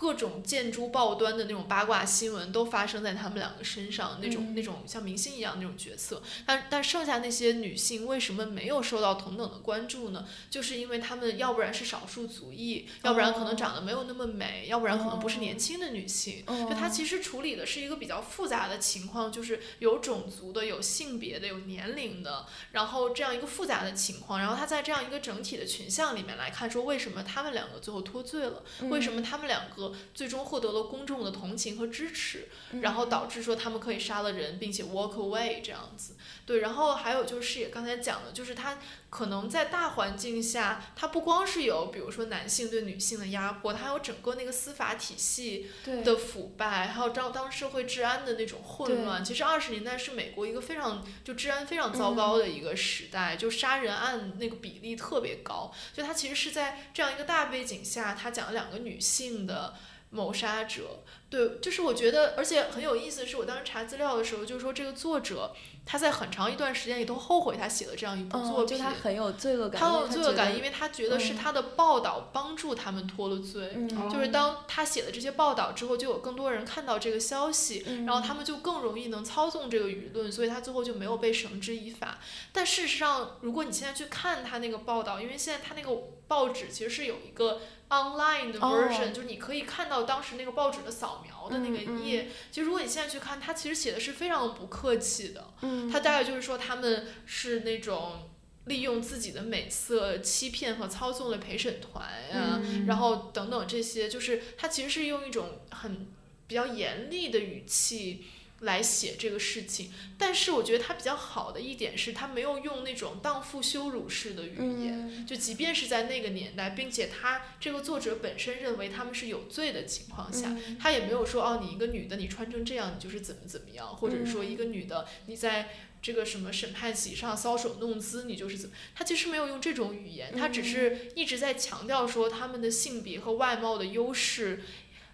各种见诸报端的那种八卦新闻都发生在他们两个身上，那种、嗯。那种像明星一样那种角色，但但剩下那些女性为什么没有受到同等的关注呢？就是因为她们要不然是少数族裔，要不然可能长得没有那么美，要不然可能不是年轻的女性。哦就它其实处理的是一个比较复杂的情况，就是有种族的、有性别的、有年龄的，然后这样一个复杂的情况。然后它在这样一个整体的群像里面来看，说为什么他们两个最后脱罪了，为什么他们两个最终获得了公众的同情和支持，然后导致说他们可以杀了人，并且 walk away 这样子。对，然后还有就是也刚才讲的，就是它可能在大环境下，它不光是有比如说男性对女性的压迫，它还有整个那个司法体系的腐败，还有当当社会治安的那种混乱。其实二十年代是美国一个非常就治安非常糟糕的一个时代，就杀人案那个比例特别高。就它其实是在这样一个大背景下，它讲了两个女性的。谋杀者。对，就是我觉得，而且很有意思的是，我当时查资料的时候，就是说这个作者他在很长一段时间里都后悔他写了这样一部作嗯，就品。他很有罪恶感，他因为有罪恶感，因为他觉得是嗯他的报道帮助他们脱了罪。嗯就是当他写的这些报道之后，就有更多人看到这个消息，嗯然后他们就更容易能操纵这个舆论，所以他最后就没有被绳之以法。但事实上，如果你现在去看他那个报道，因为现在他那个报纸其实是有一个 online 的哦 version，、就是你可以看到当时那个报纸的扫描的那个嗯嗯页。就如果你现在去看，他其实写的是非常不客气的。嗯，他大概就是说他们是那种利用自己的美色欺骗和操纵了陪审团呀、嗯然后等等这些，就是他其实是用一种很比较严厉的语气。来写这个事情，但是我觉得他比较好的一点是他没有用那种荡妇羞辱式的语言，嗯。就即便是在那个年代，并且他这个作者本身认为他们是有罪的情况下，嗯。他也没有说哦，你一个女的你穿成这样，你就是怎么怎么样，或者是说一个女的你在这个什么审判席上搔首弄姿，你就是怎么，他其实没有用这种语言，他只是一直在强调说他们的性别和外貌的优势。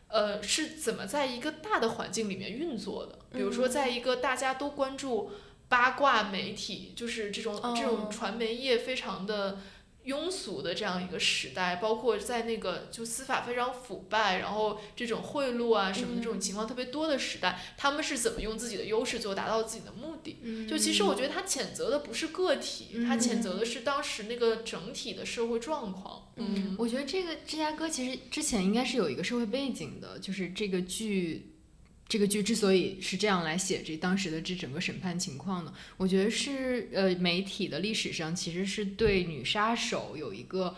呃，是怎么在一个大的环境里面运作的？比如说，在一个大家都关注八卦媒体，就是这种、这种哦传媒业非常的庸俗的这样一个时代，包括在那个就司法非常腐败，然后这种贿赂啊什么的这种情况特别多的时代，他们是怎么用自己的优势最后达到自己的目的？就其实我觉得他谴责的不是个体，他谴责的是当时那个整体的社会状况。嗯，我觉得这个芝加哥其实之前应该是有一个社会背景的，就是这个剧，这个剧之所以是这样来写这当时的这整个审判情况呢，我觉得是呃媒体的历史上其实是对女杀手有一个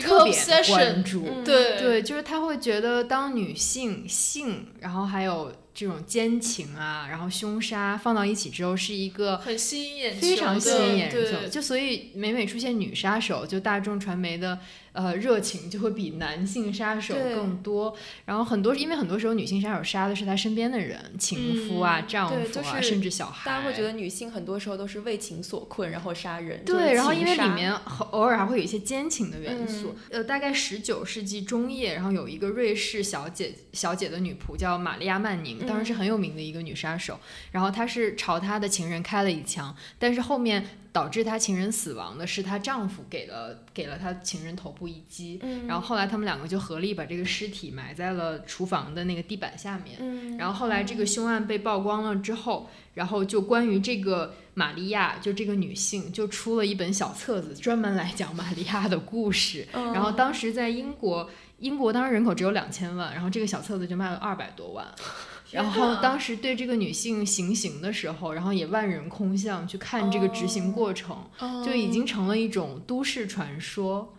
特别的关注，嗯对对，就是他会觉得当女性性，然后还有这种奸情啊，然后凶杀放到一起之后，是一个很吸引眼球的，非常吸引眼球。对就所以每每出现女杀手，就大众传媒的呃热情就会比男性杀手更多。然后很多因为很多时候女性杀手杀的是她身边的人，情夫啊、嗯丈夫啊，就是甚至小孩。大家会觉得女性很多时候都是为情所困，然后杀人。就对，是然后因为里面偶偶尔还会有一些奸情的元素。嗯呃，大概十九世纪中叶，然后有一个瑞士小姐小姐的女仆叫玛利亚曼宁，当时是嗯很有名的一个女杀手。然后她是朝她的情人开了一枪，但是后面导致她情人死亡的是她丈夫给了给了她情人头部一击。嗯，然后后来他们两个就合力把这个尸体埋在了厨房的那个地板下面。嗯，然后后来这个凶案被曝光了之后，然后就关于这个玛利亚，就这个女性，就出了一本小册子，专门来讲玛利亚的故事。嗯然后当时在英国，英国当时人口只有两千万，然后这个小册子就卖了二百多万。天然后当时对这个女性行刑的时候，然后也万人空巷去看这个执行过程，就已经成了一种都市传说。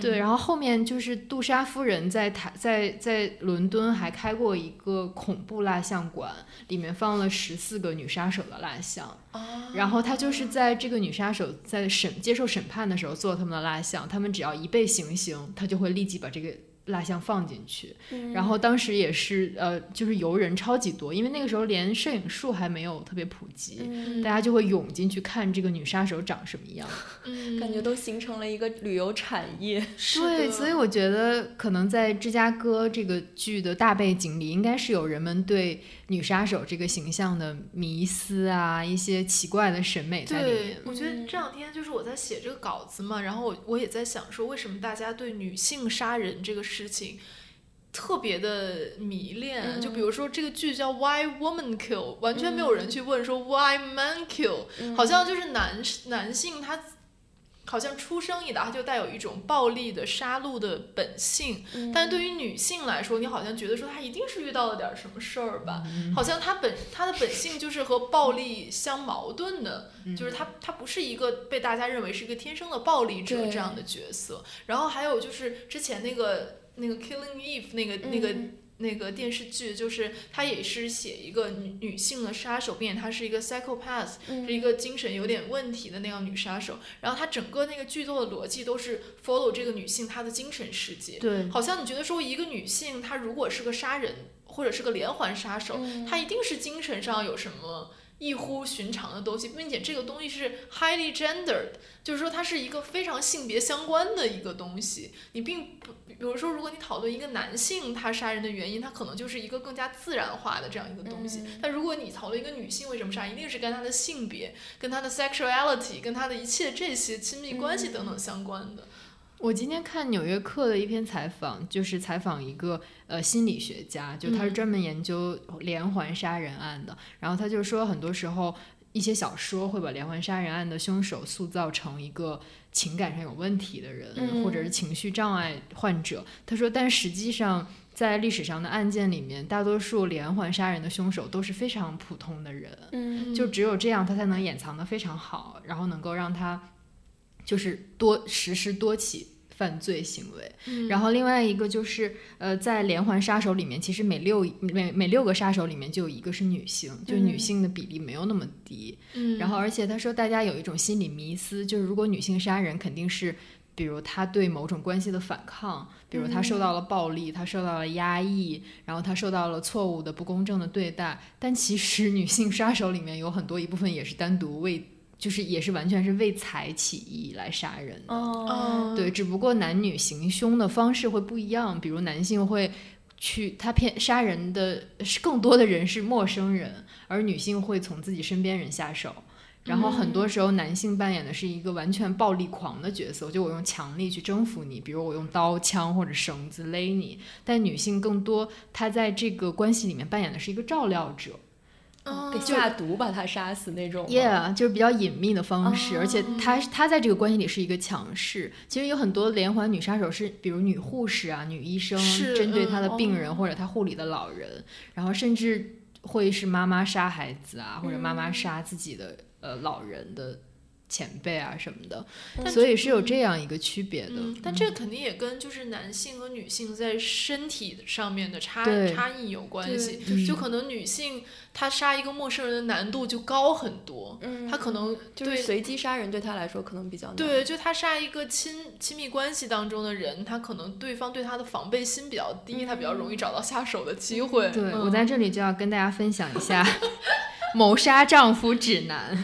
对然后后面就是杜莎夫人在台在在伦敦还开过一个恐怖蜡像馆，里面放了十四个女杀手的蜡像。啊，然后她就是在这个女杀手在审接受审判的时候做他们的蜡像，他们只要一被行刑，她就会立即把这个蜡像放进去。嗯然后当时也是呃，就是游人超级多，因为那个时候连摄影术还没有特别普及，嗯大家就会涌进去看这个女杀手长什么样。嗯，感觉都形成了一个旅游产业。对，所以我觉得可能在芝加哥这个剧的大背景里，应该是有人们对女杀手这个形象的迷思啊，一些奇怪的审美在里对面，。我觉得嗯这两天就是我在写这个稿子嘛，然后我我也在想说，为什么大家对女性杀人这个事情特别的迷恋？就比如说这个剧叫《Why Woman Kill》，完全没有人去问说 Why Man Kill，、好像就是男男性他。好像出生一打他就带有一种暴力的杀戮的本性，但对于女性来说，你好像觉得说她一定是遇到了点什么事儿吧？好像她本她的本性就是和暴力相矛盾的，就是她她不是一个被大家认为是一个天生的暴力者这样的角色。然后还有就是之前那个那个 Killing Eve 那个那个。嗯那个电视剧就是她也是写一个女女性的杀手，并且她是一个 psychopath，、是一个精神有点问题的那样女杀手。然后她整个那个剧作的逻辑都是 follow 这个女性她的精神世界。对，好像你觉得说一个女性她如果是个杀人或者是个连环杀手，嗯她一定是精神上有什么异乎寻常的东西，并且这个东西是 highly gendered，就是说它是一个非常性别相关的一个东西。你并不，比如说，如果你讨论一个男性他杀人的原因，他可能就是一个更加自然化的这样一个东西。但如果你讨论一个女性为什么杀，一定是跟她的性别、跟她的 sexuality、跟她的一切这些亲密关系等等相关的。我今天看《纽约客》的一篇采访，就是采访一个呃心理学家，就他是专门研究连环杀人案的。然后他就说，很多时候一些小说会把连环杀人案的凶手塑造成一个情感上有问题的人，或者是情绪障碍患者。他说，但实际上在历史上的案件里面，大多数连环杀人的凶手都是非常普通的人。嗯，就只有这样，他才能掩藏的非常好，然后能够让他。就是多实施多起犯罪行为，然后另外一个就是，呃，在连环杀手里面，其实每六每每六个杀手里面就有一个是女性，就女性的比例没有那么低。嗯，然后而且他说，大家有一种心理迷思，就是如果女性杀人，肯定是比如她对某种关系的反抗，比如她受到了暴力，她受到了压抑，然后她受到了错误的不公正的对待。但其实女性杀手里面有很多一部分也是单独为。就是也是完全是为财起意来杀人的，哦，对，只不过男女行凶的方式会不一样，比如男性会去他骗杀人的是更多的人是陌生人，而女性会从自己身边人下手，然后很多时候男性扮演的是一个完全暴力狂的角色，就我用强力去征服你，比如我用刀枪或者绳子勒你，但女性更多她在这个关系里面扮演的是一个照料者。给下毒把他杀死那种，Yeah，就是比较隐秘的方式，而且他他在这个关系里是一个强势。其实有很多连环女杀手是，比如女护士啊、女医生，针对他的病人或者他护理的老人，然后甚至会是妈妈杀孩子啊，或者妈妈杀自己的呃老人的。前辈啊什么的，所以是有这样一个区别的。但这肯定也跟就是男性和女性在身体上面的差差异有关系。就可能女性她杀一个陌生人的难度就高很多，她可能就是随机杀人对她来说可能比较难。对，就她杀一个亲亲密关系当中的人，她可能对方对她的防备心比较低，她比较容易找到下手的机会。对我在这里就要跟大家分享一下。谋杀丈夫指南，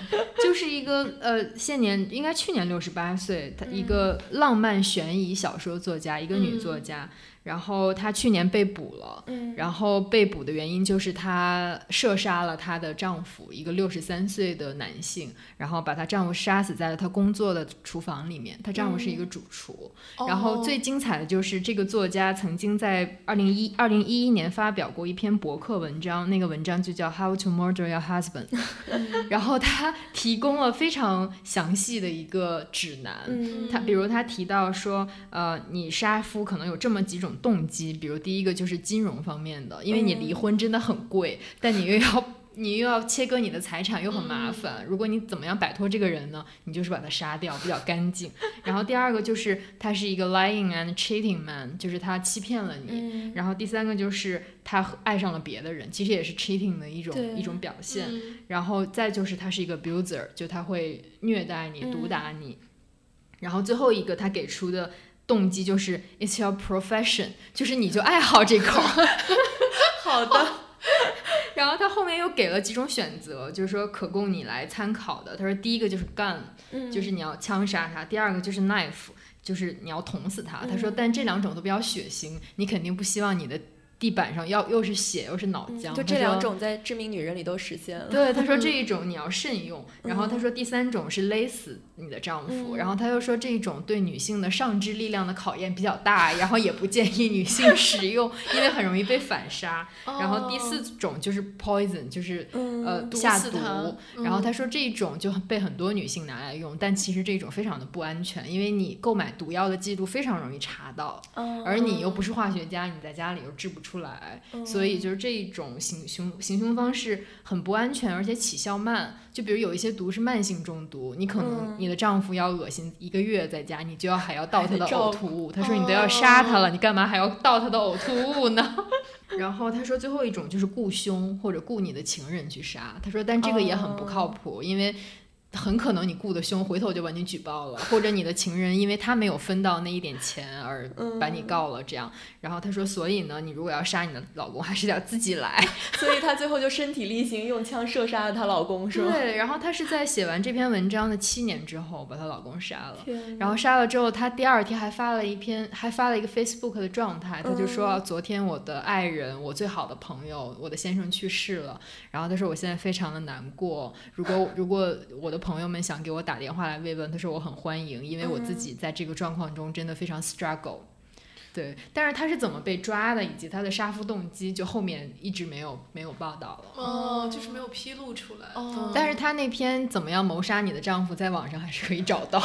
就是一个呃，现年应该去年六十八岁，她一个浪漫悬疑小说作家，一个女作家。然后她去年被捕了，嗯然后被捕的原因就是她射杀了她的丈夫，一个六十三岁的男性，然后把她丈夫杀死在了她工作的厨房里面。她丈夫是一个主厨。然后最精彩的就是这个作家曾经在二零一二零一一年发表过一篇博客文章，那个文章就叫 How to Murder Your Husband。然后他提供了非常详细的一个指南。他比如他提到说，呃，你杀夫可能有这么几种。动机，比如第一个就是金融方面的，因为你离婚真的很贵，但你又要 你又要切割你的财产，又很麻烦。如果你怎么样摆脱这个人呢？你就是把他杀掉，比较干净。然后第二个就是他是一个 lying and cheating man，就是他欺骗了你。然后第三个就是他爱上了别的人，其实也是 cheating 的一种一种表现。然后再就是他是一个 abuser，就他会虐待你、毒打你。然后最后一个他给出的。动机就是 it's your profession，就是你就爱好这口。好的。然后他后面又给了几种选择，就是说可供你来参考的。他说第一个就是 gun，就是你要枪杀他；第二个就是 knife，就是你要捅死他。他说但这两种都比较血腥，你肯定不希望你的。地板上要又是血又是脑浆，就这两种在《致命女人》里都实现了。对，他说 这一种你要慎用。然后他说第三种是勒死你的丈夫。然后他又说这种对女性的上肢力量的考验比较大，然后也不建议女性 使用，因为很容易被反杀。然后第四种就是 poison，就是呃下毒。然后他说这种就被很多女性拿来用，但其实这种非常的不安全，因为你购买毒药的记录非常容易查到，而你又不是化学家，你在家里又制不出。出来，所以就是这种行凶行凶方式很不安全，而且起效慢。就比如有一些毒是慢性中毒，你可能你的丈夫要恶心一个月在家，你就要还要倒他的呕吐物。他说你都要杀他了，你干嘛还要倒他的呕吐物呢？然后他说最后一种就是雇凶或者雇你的情人去杀。他说但这个也很不靠谱，因为。很可能你雇的凶，回头就把你举报了，或者你的情人因为他没有分到那一点钱而把你告了，这样。然后他说，所以呢，你如果要杀你的老公，还是得自己来。所以她最后就身体力行，用枪射杀了她老公，是吗？对。然后她是在写完这篇文章的七年之后把她老公杀了。天。然后杀了之后，她第二天还发了一篇，还发了一个 Facebook 的状态，她就说昨天我的爱人，我最好的朋友，我的先生去世了。然后她说我现在非常的难过。如果如果我的朋友们想给我打电话来慰问，他说我很欢迎，因为我自己在这个状况中真的非常 struggle。对，但是他是怎么被抓的，以及他的杀夫动机，就后面一直没有没有报道了。哦，就是没有披露出来。哦，但是他那篇怎么样谋杀你的丈夫，在网上还是可以找到。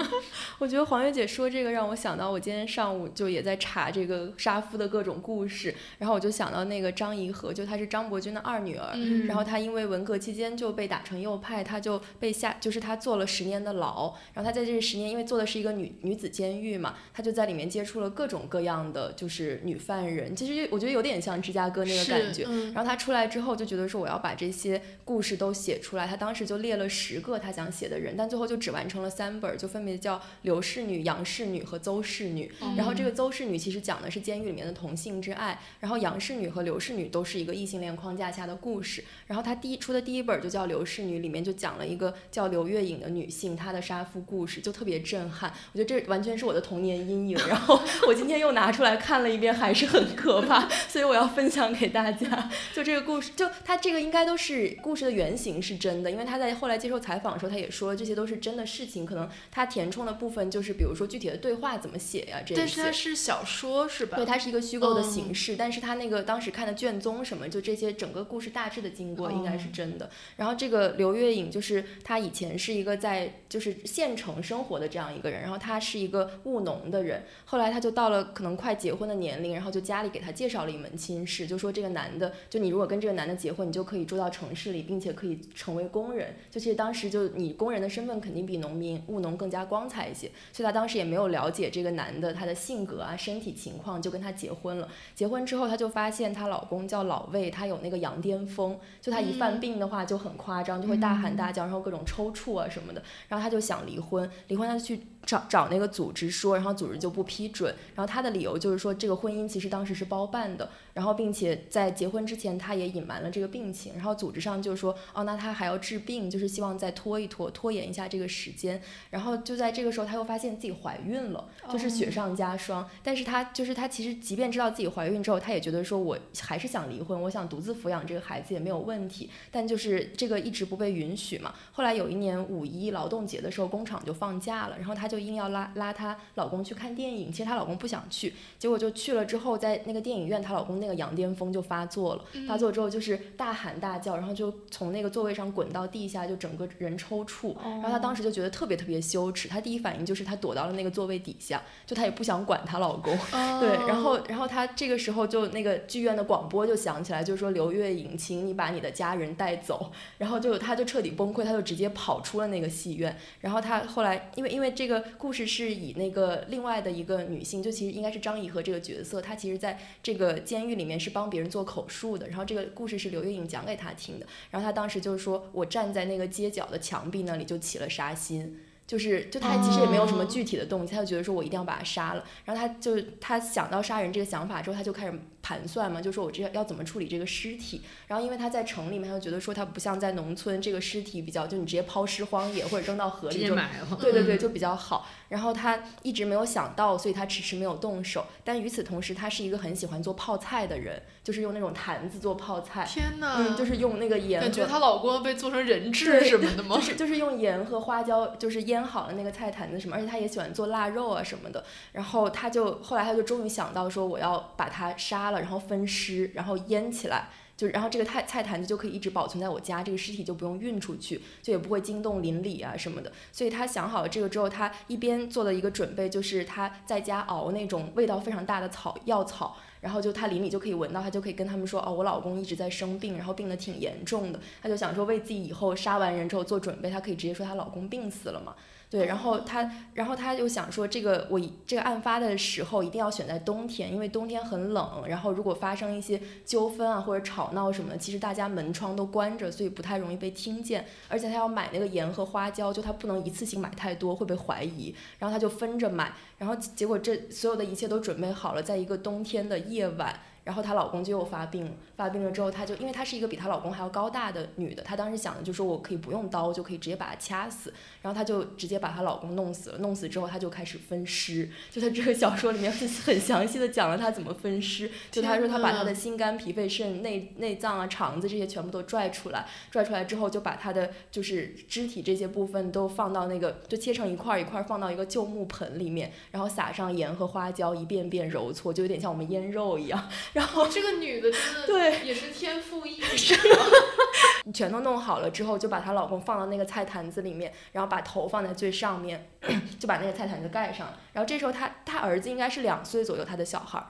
我觉得黄月姐说这个让我想到，我今天上午就也在查这个杀夫的各种故事，然后我就想到那个张怡和，就她是张伯钧的二女儿，然后她因为文革期间就被打成右派，她就被下，就是她坐了十年的牢，然后她在这十年，因为坐的是一个女女子监狱嘛，她就在里面接触了各种。各样的就是女犯人，其实我觉得有点像芝加哥那个感觉。然后他出来之后就觉得说我要把这些故事都写出来。他当时就列了十个他想写的人，但最后就只完成了三本，就分别叫刘氏女、杨氏女和邹氏女。然后这个邹氏女其实讲的是监狱里面的同性之爱，然后杨氏女和刘氏女都是一个异性恋框架下的故事。然后他第一出的第一本就叫刘氏女，里面就讲了一个叫刘月影的女性她的杀夫故事，就特别震撼。我觉得这完全是我的童年阴影。然后我今天。又拿出来看了一遍，还是很可怕，所以我要分享给大家。就这个故事，就他这个应该都是故事的原型是真的，因为他在后来接受采访的时候，他也说这些都是真的事情。可能他填充的部分就是，比如说具体的对话怎么写呀，这些。但是它是小说是吧？对，它是一个虚构的形式，但是他那个当时看的卷宗什么，就这些整个故事大致的经过应该是真的。然后这个刘月影就是他以前是一个在就是县城生活的这样一个人，然后他是一个务农的人，后来他就到了。可能快结婚的年龄，然后就家里给他介绍了一门亲事，就说这个男的，就你如果跟这个男的结婚，你就可以住到城市里，并且可以成为工人。就其实当时就你工人的身份肯定比农民务农更加光彩一些，所以他当时也没有了解这个男的他的性格啊、身体情况，就跟他结婚了。结婚之后，他就发现她老公叫老魏，他有那个羊癫疯，就他一犯病的话就很夸张，就会大喊大叫，然后各种抽搐啊什么的。然后他就想离婚，离婚他就去。找找那个组织说，然后组织就不批准。然后他的理由就是说，这个婚姻其实当时是包办的，然后并且在结婚之前他也隐瞒了这个病情。然后组织上就说，哦，那他还要治病，就是希望再拖一拖，拖延一下这个时间。然后就在这个时候，他又发现自己怀孕了，就是雪上加霜。但是他就是他其实即便知道自己怀孕之后，他也觉得说我还是想离婚，我想独自抚养这个孩子也没有问题。但就是这个一直不被允许嘛。后来有一年五一劳动节的时候，工厂就放假了，然后他。就硬要拉拉她老公去看电影，其实她老公不想去，结果就去了之后，在那个电影院，她老公那个羊癫疯就发作了，发作之后就是大喊大叫，然后就从那个座位上滚到地下，就整个人抽搐，然后她当时就觉得特别特别羞耻，她第一反应就是她躲到了那个座位底下，就她也不想管她老公，对，然后然后她这个时候就那个剧院的广播就响起来，就说刘月影，请你把你的家人带走，然后就她就彻底崩溃，她就直接跑出了那个戏院，然后她后来因为因为这个。故事是以那个另外的一个女性，就其实应该是张怡和这个角色，她其实在这个监狱里面是帮别人做口述的。然后这个故事是刘月影讲给他听的。然后他当时就是说我站在那个街角的墙壁那里就起了杀心。就是，就他其实也没有什么具体的动机，他就觉得说我一定要把他杀了。然后他就他想到杀人这个想法之后，他就开始盘算嘛，就说我这要怎么处理这个尸体。然后因为他在城里面，他就觉得说他不像在农村，这个尸体比较就你直接抛尸荒野或者扔到河里就对对对就比较好。然后他一直没有想到，所以他迟迟没有动手。但与此同时，他是一个很喜欢做泡菜的人。就是用那种坛子做泡菜，天呐，嗯，就是用那个盐。感觉她老公被做成人质什么的吗？就是就是用盐和花椒，就是腌好了那个菜坛子什么，而且他也喜欢做腊肉啊什么的。然后他就后来他就终于想到说，我要把他杀了，然后分尸，然后腌起来，就然后这个菜菜坛子就可以一直保存在我家，这个尸体就不用运出去，就也不会惊动邻里啊什么的。所以她想好了这个之后，她一边做了一个准备，就是她在家熬那种味道非常大的草药草。然后就他邻里就可以闻到，他就可以跟他们说，哦，我老公一直在生病，然后病得挺严重的。他就想说为自己以后杀完人之后做准备，他可以直接说她老公病死了嘛。对，然后他，然后他就想说，这个我这个案发的时候一定要选在冬天，因为冬天很冷，然后如果发生一些纠纷啊或者吵闹什么的，其实大家门窗都关着，所以不太容易被听见。而且他要买那个盐和花椒，就他不能一次性买太多，会被怀疑。然后他就分着买，然后结果这所有的一切都准备好了，在一个冬天的夜晚。然后她老公就又发病了，发病了之后，她就因为她是一个比她老公还要高大的女的，她当时想的就说我可以不用刀就可以直接把她掐死，然后她就直接把她老公弄死了，弄死之后她就开始分尸，就她这个小说里面很很详细的讲了她怎么分尸，就她说她把她的心肝脾肺肾内内脏啊肠子这些全部都拽出来，拽出来之后就把她的就是肢体这些部分都放到那个就切成一块一块放到一个旧木盆里面，然后撒上盐和花椒一遍遍揉搓，就有点像我们腌肉一样。然后这个女的真的对也是天赋异禀，全都弄好了之后，就把她老公放到那个菜坛子里面，然后把头放在最上面，就把那个菜坛子盖上。然后这时候她她儿子应该是两岁左右，她的小孩儿。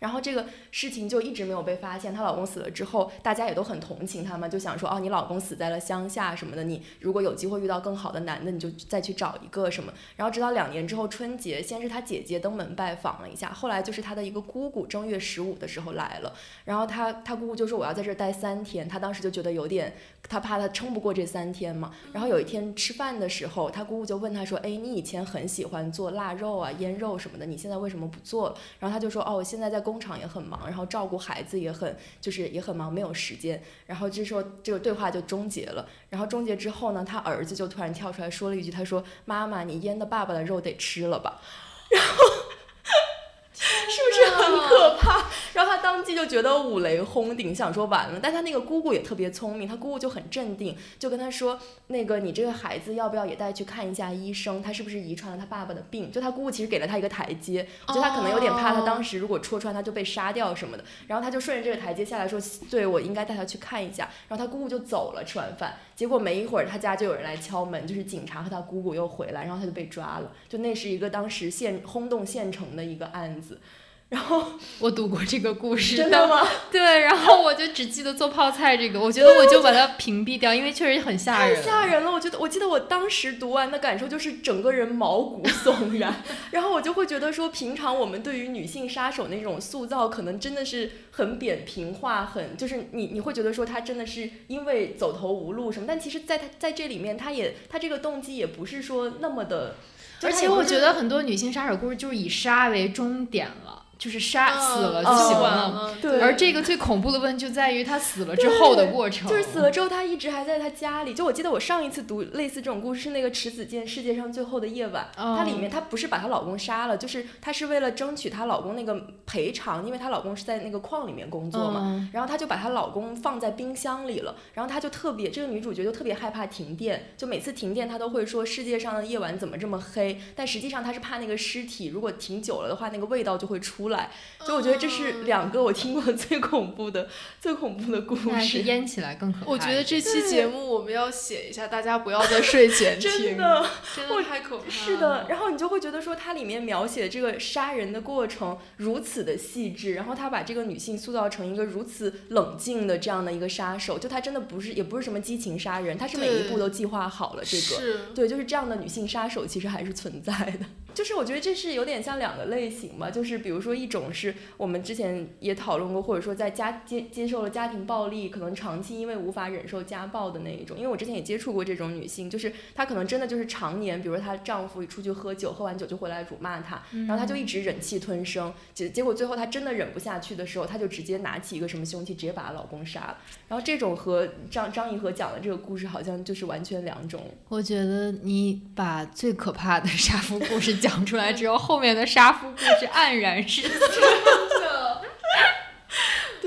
然后这个事情就一直没有被发现。她老公死了之后，大家也都很同情她嘛，就想说哦，你老公死在了乡下什么的，你如果有机会遇到更好的男的，你就再去找一个什么。然后直到两年之后春节，先是她姐姐登门拜访了一下，后来就是她的一个姑姑正月十五的时候来了。然后她她姑姑就说我要在这儿待三天，她当时就觉得有点，她怕她撑不过这三天嘛。然后有一天吃饭的时候，她姑姑就问她说，哎，你以前很喜欢做腊肉啊、腌肉什么的，你现在为什么不做了？然后她就说，哦，我现在在工厂也很忙。然后照顾孩子也很，就是也很忙，没有时间。然后这时候这个对话就终结了。然后终结之后呢，他儿子就突然跳出来说了一句：“他说妈妈，你腌的爸爸的肉得吃了吧？” 然后是不是很可怕？然后他当即就觉得五雷轰顶，想说完了。但他那个姑姑也特别聪明，他姑姑就很镇定，就跟他说：“那个你这个孩子要不要也带去看一下医生？他是不是遗传了他爸爸的病？”就他姑姑其实给了他一个台阶，我觉得他可能有点怕他当时如果戳穿他就被杀掉什么的。然后他就顺着这个台阶下来说：“对我应该带他去看一下。”然后他姑姑就走了，吃完饭。结果没一会儿，他家就有人来敲门，就是警察和他姑姑又回来，然后他就被抓了。就那是一个当时县轰动县城的一个案子。然后我读过这个故事，真的吗？对，然后我就只记得做泡菜这个，我觉得我就把它屏蔽掉，因为确实很吓人，太吓人了。我觉得，我记得我当时读完的感受就是整个人毛骨悚然，然后我就会觉得说，平常我们对于女性杀手那种塑造，可能真的是很扁平化，很就是你你会觉得说她真的是因为走投无路什么，但其实在她在这里面，她也她这个动机也不是说那么的，而且我觉得很多女性杀手故事就是以杀为终点了。就是杀死了就行了，对。而这个最恐怖的问题就在于他死了之后的过程。就是死了之后，他一直还在他家里。就我记得我上一次读类似这种故事是那个池子健《世界上最后的夜晚》，它里面她不是把她老公杀了，就是她是为了争取她老公那个赔偿，因为她老公是在那个矿里面工作嘛。然后她就把她老公放在冰箱里了，然后她就特别这个女主角就特别害怕停电，就每次停电她都会说世界上的夜晚怎么这么黑，但实际上她是怕那个尸体如果停久了的话，那个味道就会出。来，就我觉得这是两个我听过 最恐怖的、最恐怖的故事。淹起来更可怕。我觉得这期节目我们要写一下，大家不要在睡前 听。真的，真的太可怕了。是的，然后你就会觉得说，它里面描写这个杀人的过程如此的细致，然后他把这个女性塑造成一个如此冷静的这样的一个杀手，就她真的不是，也不是什么激情杀人，她是每一步都计划好了。这个，对，就是这样的女性杀手其实还是存在的。就是我觉得这是有点像两个类型吧，就是比如说一种是我们之前也讨论过，或者说在家接接受了家庭暴力，可能长期因为无法忍受家暴的那一种。因为我之前也接触过这种女性，就是她可能真的就是常年，比如说她丈夫出去喝酒，喝完酒就回来辱骂她，然后她就一直忍气吞声，结结果最后她真的忍不下去的时候，她就直接拿起一个什么凶器，直接把她老公杀了。然后这种和张张怡和讲的这个故事好像就是完全两种。我觉得你把最可怕的杀夫故事。讲出来之后，后面的杀夫故事黯然失色。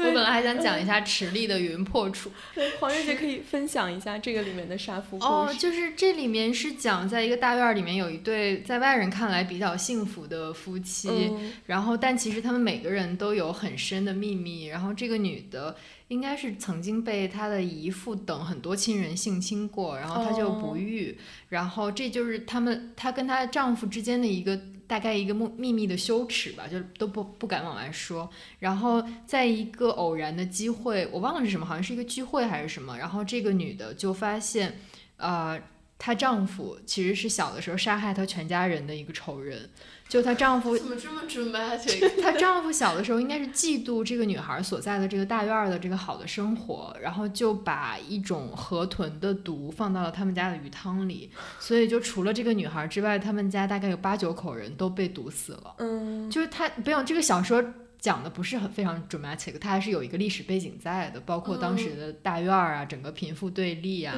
我本来还想讲一下池莉的云破处。对，黄月姐可以分享一下这个里面的杀夫故事。哦，就是这里面是讲在一个大院里面有一对在外人看来比较幸福的夫妻，然后但其实他们每个人都有很深的秘密。然后这个女的应该是曾经被她的姨父等很多亲人性侵过，然后她就不育。然后这就是他们她跟她丈夫之间的一个。大概一个秘秘密的羞耻吧，就都不不敢往外说。然后在一个偶然的机会，我忘了是什么，好像是一个聚会还是什么。然后这个女的就发现，呃，她丈夫其实是小的时候杀害她全家人的一个仇人。就她丈夫 怎么这么 dramatic？她丈夫小的时候应该是嫉妒这个女孩所在的这个大院儿的这个好的生活，然后就把一种河豚的毒放到了他们家的鱼汤里，所以就除了这个女孩之外，他们家大概有八九口人都被毒死了。嗯，就是她不用这个小说讲的不是很非常 dramatic，它还是有一个历史背景在的，包括当时的大院儿啊，整个贫富对立啊，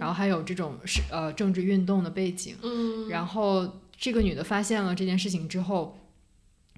然后还有这种是呃政治运动的背景，嗯，然后这个女的发现了这件事情之后。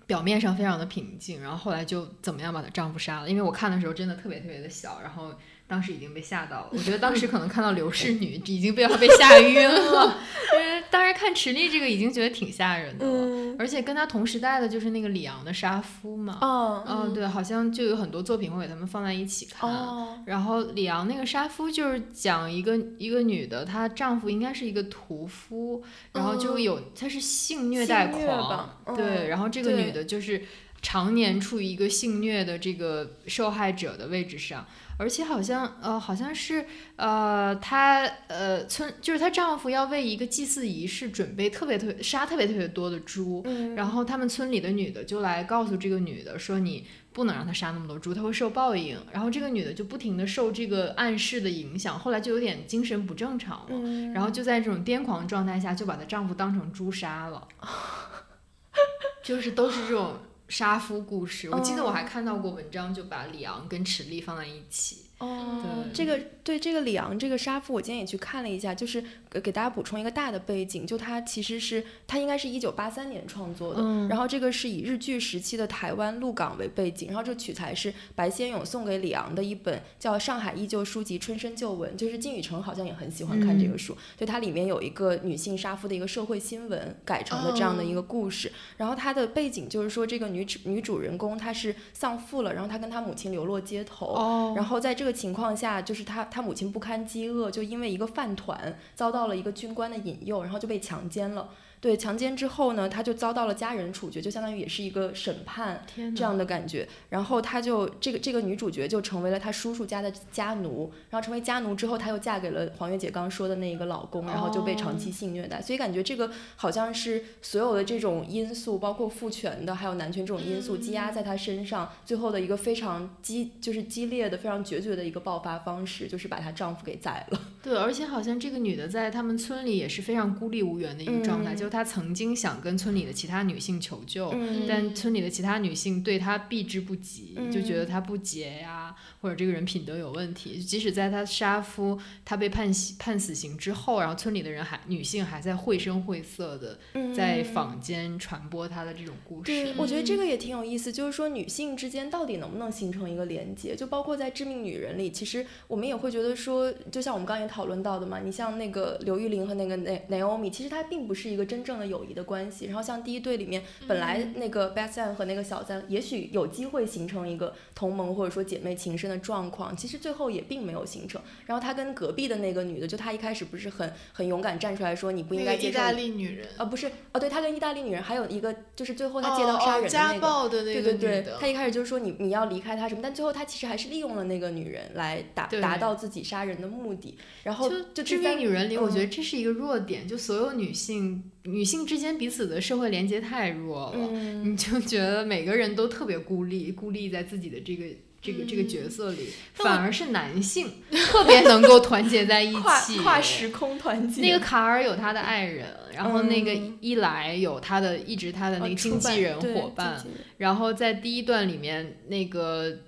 表面上非常的平静，然后后来就怎么样把她丈夫杀了？因为我看的时候真的特别特别的小，然后当时已经被吓到了。我觉得当时可能看到刘 氏女已经被被吓晕了，因为当时看池莉这个已经觉得挺吓人的了。嗯，而且跟她同时代的就是那个里昂的杀夫嘛，哦嗯，对，好像就有很多作品会给他们放在一起看。哦，然后里昂那个杀夫就是讲一个一个女的，她丈夫应该是一个屠夫，然后就有她是性虐待狂吧，对，嗯然后这个女的就是常年处于一个性虐的这个受害者的位置上。而且好像呃，好像是呃，她呃村就是她丈夫要为一个祭祀仪式准备特别特别杀特别特别多的猪，嗯，然后他们村里的女的就来告诉这个女的说：“你不能让她杀那么多猪，她会受报应。”然后这个女的就不停的受这个暗示的影响，后来就有点精神不正常了。嗯，然后就在这种癫狂状态下，就把她丈夫当成猪杀了，就是都是这种杀夫故事。我记得我还看到过文章，就把里昂跟池莉放在一起。哦，对这个对这个里昂这个杀夫，我今天也去看了一下，就是给给大家补充一个大的背景，就他其实是他应该是一九八三年创作的，嗯。然后这个是以日据时期的台湾鹿港为背景，然后这个取材是白先勇送给李昂的一本叫《上海依旧书籍春生旧闻》，就是金宇澄好像也很喜欢看这个书，就它里面有一个女性杀夫的一个社会新闻改成的这样的一个故事，然后它的背景就是说这个女主女主人公她是丧父了，然后她跟她母亲流落街头，哦。然后在这个情况下，就是她她母亲不堪饥饿，就因为一个饭团遭到到了一个军官的引诱，然后就被强奸了。对，强奸之后呢，他就遭到了家人处决，就相当于也是一个审判天这样的感觉。然后他就这个这个女主角就成为了他叔叔家的家奴，然后成为家奴之后，她又嫁给了黄月姐刚说的那一个老公，然后就被长期性虐待。所以感觉这个好像是所有的这种因素，包括父权的还有男权这种因素积压在她身上，最后的一个非常激就是激烈的、非常决绝的一个爆发方式，就是把她丈夫给宰了。对，而且好像这个女的在他们村里也是非常孤立无援的一个状态，嗯就是她曾经想跟村里的其他女性求救，嗯但村里的其他女性对她避之不及，就觉得嗯她不洁呀，或者这个人品德有问题。即使在她杀夫，她被判刑判死刑之后，然后村里的人还女性还在绘声绘色的在嗯坊间传播她的这种故事。对，我觉得这个也挺有意思，就是说女性之间到底能不能形成一个连接？就包括在《致命女人》里，其实我们也会觉得说，就像我们刚才也讨论到的嘛，你像那个刘玉玲和那个 Na Naomi，其实她并不是一个真正的友谊的关系。然后像第一对里面，本来那个 Beth Ann 和那个小赞，也许有机会形成一个同盟或者说姐妹情深的状况，其实最后也并没有形成。然后他跟隔壁的那个女的，就她一开始不是很很勇敢站出来说你不应该接受那个意大利女人，啊，不是哦，对，她跟意大利女人还有一个就是最后她借刀杀人的那哦哦家个，暴的那个女对对对的，，他一开始就是说你你要离开他什么，但最后他其实还是利用了那个女人来达达到自己杀人的目的，然后就就致第三命女人里，我觉得嗯。这是一个弱点，就所有女性女性之间彼此的社会连接太弱了，嗯你就觉得每个人都特别孤立，孤立在自己的这个。这个这个角色里，反而是男性特别能够团结在一起。跨时空团结，那个卡尔有他的爱人，然后那个嗯伊莱有他的一直他的那呃个经纪人伙伴，然后在第一段里面，那个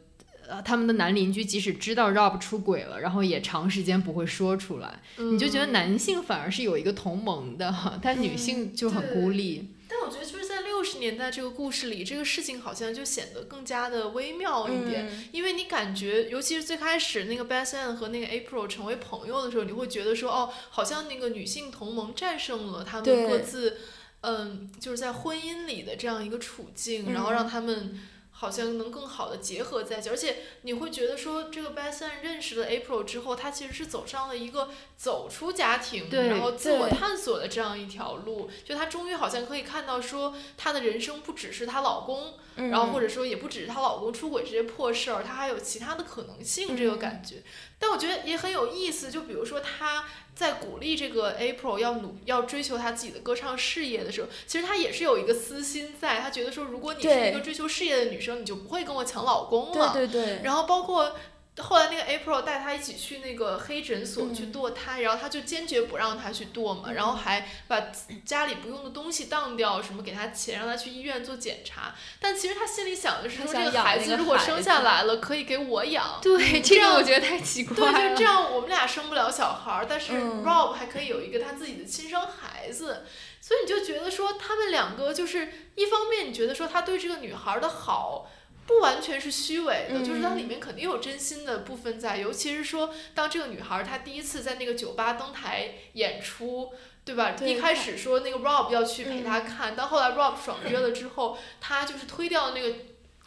呃，他们的男邻居即使知道 Rob 出轨了，然后也长时间不会说出来，你就觉得嗯男性反而是有一个同盟的，但女性就很孤立。但我觉得就是在六十年代这个故事里，这个事情好像就显得更加的微妙一点，嗯因为你感觉，尤其是最开始那个 Beth Ann 和那个 April 成为朋友的时候，你会觉得说，哦，好像那个女性同盟战胜了他们各自，嗯，就是在婚姻里的这样一个处境，然后嗯让他们。好像能更好的结合在一起，而且你会觉得说，这个 Ann 认识了 April 之后，他其实是走上了一个走出家庭，然后自我探索的这样一条路。就她终于好像可以看到说，她的人生不只是她老公，然后或者者说也不只是她老公出轨这些破事儿，她还有其他的可能性这个感觉。但我觉得也很有意思，就比如说他在鼓励这个 April 要努要追求他自己的歌唱事业的时候，其实他也是有一个私心在，他觉得说，如果你是一个追求事业的女生，你就不会跟我抢老公了。对对对，然后包括后来那个 April 带他一起去那个黑诊所去嗯堕胎，然后他就坚决不让他去堕嘛，然后还把家里不用的东西当掉，什么给他钱让他去医院做检查。但其实他心里想的是说，这个孩子如果生下来了，可以给我养。对，这样我觉得太奇怪了对，了。就这样，我们俩生不了小孩儿，但是嗯 Rob 还可以有一个他自己的亲生孩子，所以你就觉得说他们两个就是一方面你觉得说他对这个女孩儿的好。不完全是虚伪的，就是它里面肯定有真心的部分在，尤其是说，当这个女孩儿她第一次在那个酒吧登台演出，对吧？对一开始说那个 Rob 要去陪嗯她看，但后来 Rob 爽约了之后，他就是推掉那个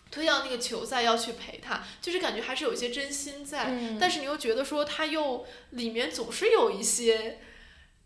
推掉那个球赛要去陪她，就是感觉还是有一些真心在。嗯但是你又觉得说他又里面总是有一些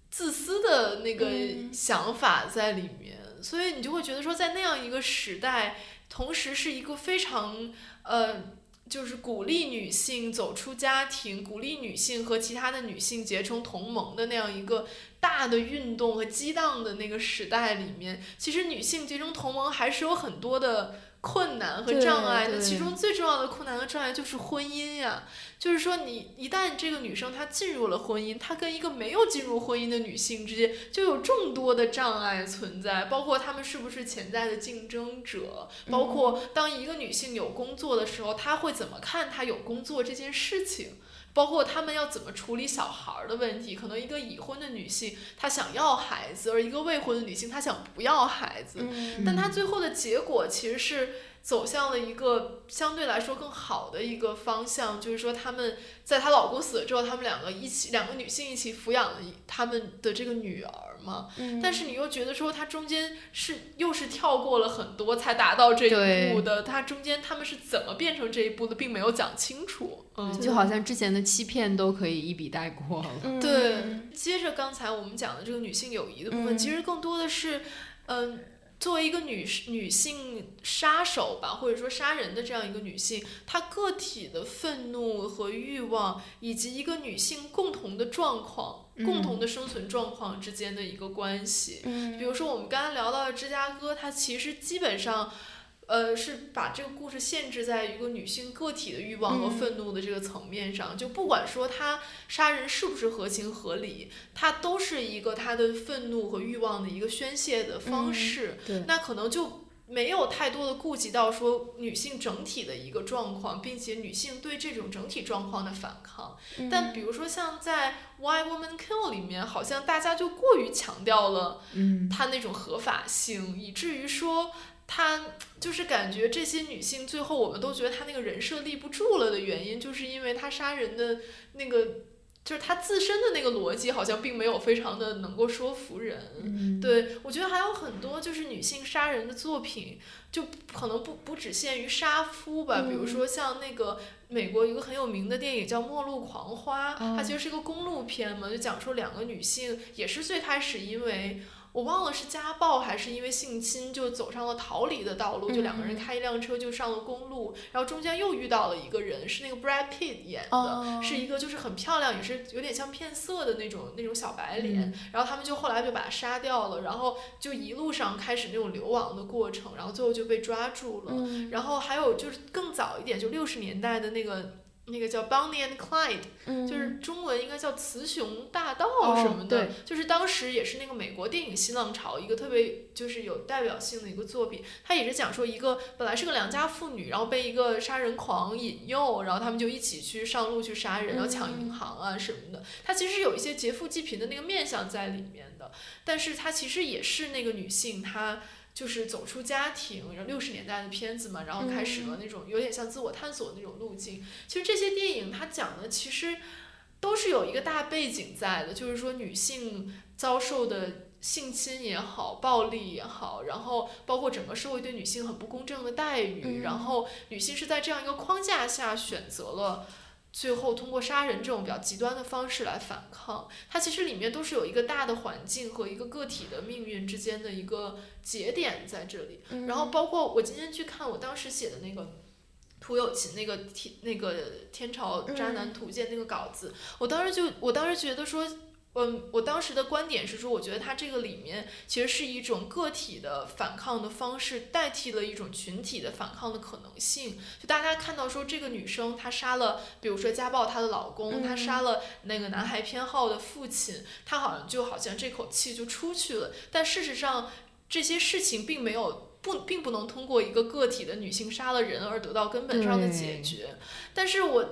自私的那个嗯想法在里面，所以你就会觉得说，在那样一个时代，同时是一个非常呃。就是鼓励女性走出家庭，鼓励女性和其他的女性结成同盟的那样一个大的运动和激荡的那个时代里面，其实女性结成同盟还是有很多的困难和障碍那。其中最重要的困难和障碍就是婚姻呀，就是说你一旦这个女生她进入了婚姻，她跟一个没有进入婚姻的女性之间就有众多的障碍存在，包括她们是不是潜在的竞争者，包括当一个女性有工作的时候，她会怎么看她有工作这件事情。包括他们要怎么处理小孩儿的问题，可能一个已婚的女性她想要孩子，而一个未婚的女性她想不要孩子，嗯。但她最后的结果其实是走向了一个相对来说更好的一个方向，就是说他们在她老公死了之后，他们两个一起，两个女性一起抚养了一他们的这个女儿嘛。嗯但是你又觉得说，它中间是又是跳过了很多才达到这一步的，它中间他们是怎么变成这一步的，并没有讲清楚。嗯，就好像之前的欺骗都可以一笔带过了。嗯对，接着刚才我们讲的这个女性友谊的部分，嗯其实更多的是，嗯、作为一个女女性杀手吧，或者说杀人的这样一个女性，她个体的愤怒和欲望，以及一个女性共同的状况、共同的生存状况之间的一个关系。嗯比如说我们刚刚聊到的芝加哥，它其实基本上。呃，是把这个故事限制在一个女性个体的欲望和嗯愤怒的这个层面上，就不管说她杀人是不是合情合理，它都是一个她的愤怒和欲望的一个宣泄的方嗯式。对那可能就没有太多的顾及到说女性整体的一个状况，并且女性对这种整体状况的反抗。嗯但比如说像在《Why Women Kill》里面，好像大家就过于强调了嗯，它那种合法性，以至于说。她就是感觉这些女性最后我们都觉得她那个人设立不住了的原因，就是因为她杀人的那个，就是他自身的那个逻辑好像并没有非常的能够说服人。嗯，对，我觉得还有很多就是女性杀人的作品，就可能不不只限于杀夫吧，比如嗯说像那个美国一个很有名的电影叫《末路狂花》，它其实是一个公路片嘛，就讲述两个女性也是最开始因为。我忘了是家暴还是因为性侵，就走上了逃离的道路，就两个人嗯开一辆车就上了公路，然后中间又遇到了一个人，是那个 Brad Pitt 演的，哦是一个就是很漂亮，也是有点像骗色的那种那种小白脸，然后他们就后来就把他杀掉了，然后就一路上开始那种流亡的过程，然后最后就被抓住了。嗯然后还有就是更早一点，就六十年代的那个那个叫 Bonnie and Clyde，嗯就是中文应该叫雌雄大盗哦什么的，对就是当时也是那个美国电影新浪潮一个特别就是有代表性的一个作品。它也是讲说一个本来是个良家妇女，然后被一个杀人狂引诱，然后他们就一起去上路去杀人，然后抢银行啊什么的。它其实有一些劫富济贫的那个面相在里面的，但是它其实也是那个女性她。就是走出家庭，然后六十年代的片子嘛，然后开始了那种有点像自我探索的那种路径。其实这些电影它讲的其实都是有一个大背景在的，就是说女性遭受的性侵也好，暴力也好，然后包括整个社会对女性很不公正的待遇，嗯然后女性是在这样一个框架下选择了。最后通过杀人这种比较极端的方式来反抗，它其实里面都是有一个大的环境和一个个体的命运之间的一个节点在这里。嗯然后包括我今天去看我当时写的那个涂友琴那个天那个天朝渣男图鉴那个稿子，我当时就我当时觉得说。嗯，我当时的观点是说，我觉得它这个里面其实是一种个体的反抗的方式，代替了一种群体的反抗的可能性。就大家看到说，这个女生她杀了，比如说家暴她的老公，她杀了那个男孩偏好的父亲，她好像就好像这口气就出去了。但事实上，这些事情并没有不，并不能通过一个个体的女性杀了人而得到根本上的解决。但是我。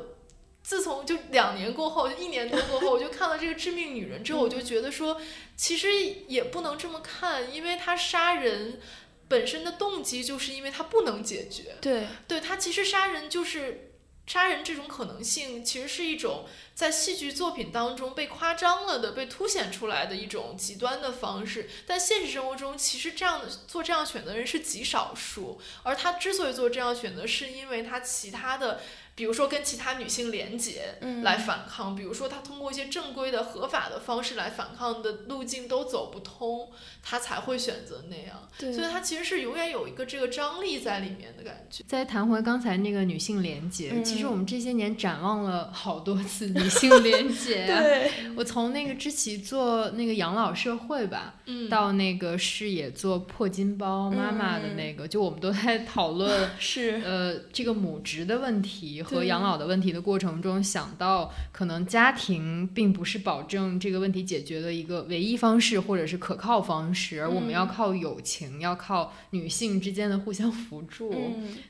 自从就两年过后，就一年多过后，我就看了这个《致命女人》之后，我就觉得说，其实也不能这么看，因为她杀人本身的动机就是因为她不能解决。对，对她其实杀人就是杀人这种可能性，其实是一种在戏剧作品当中被夸张了的、被凸显出来的一种极端的方式。但现实生活中，其实这样的做这样选择的人是极少数，而她之所以做这样选择，是因为她其他的。比如说跟其他女性联结来反抗，比如说她通过一些正规的合法的方式来反抗的路径都走不通，她才会选择那样。所以她其实是永远有一个这个张力在里面的感觉。再谈回刚才那个女性联结，其实我们这些年展望了好多次女 性联结。对，我从那个知棋做那个养老社会吧，到那个视野做破金包妈妈的那个，就我们都在讨论是呃这个母职的问题。和养老的问题的过程中，想到可能家庭并不是保证这个问题解决的一个唯一方式，或者是可靠方式，而我们要靠友情，要靠女性之间的互相扶助。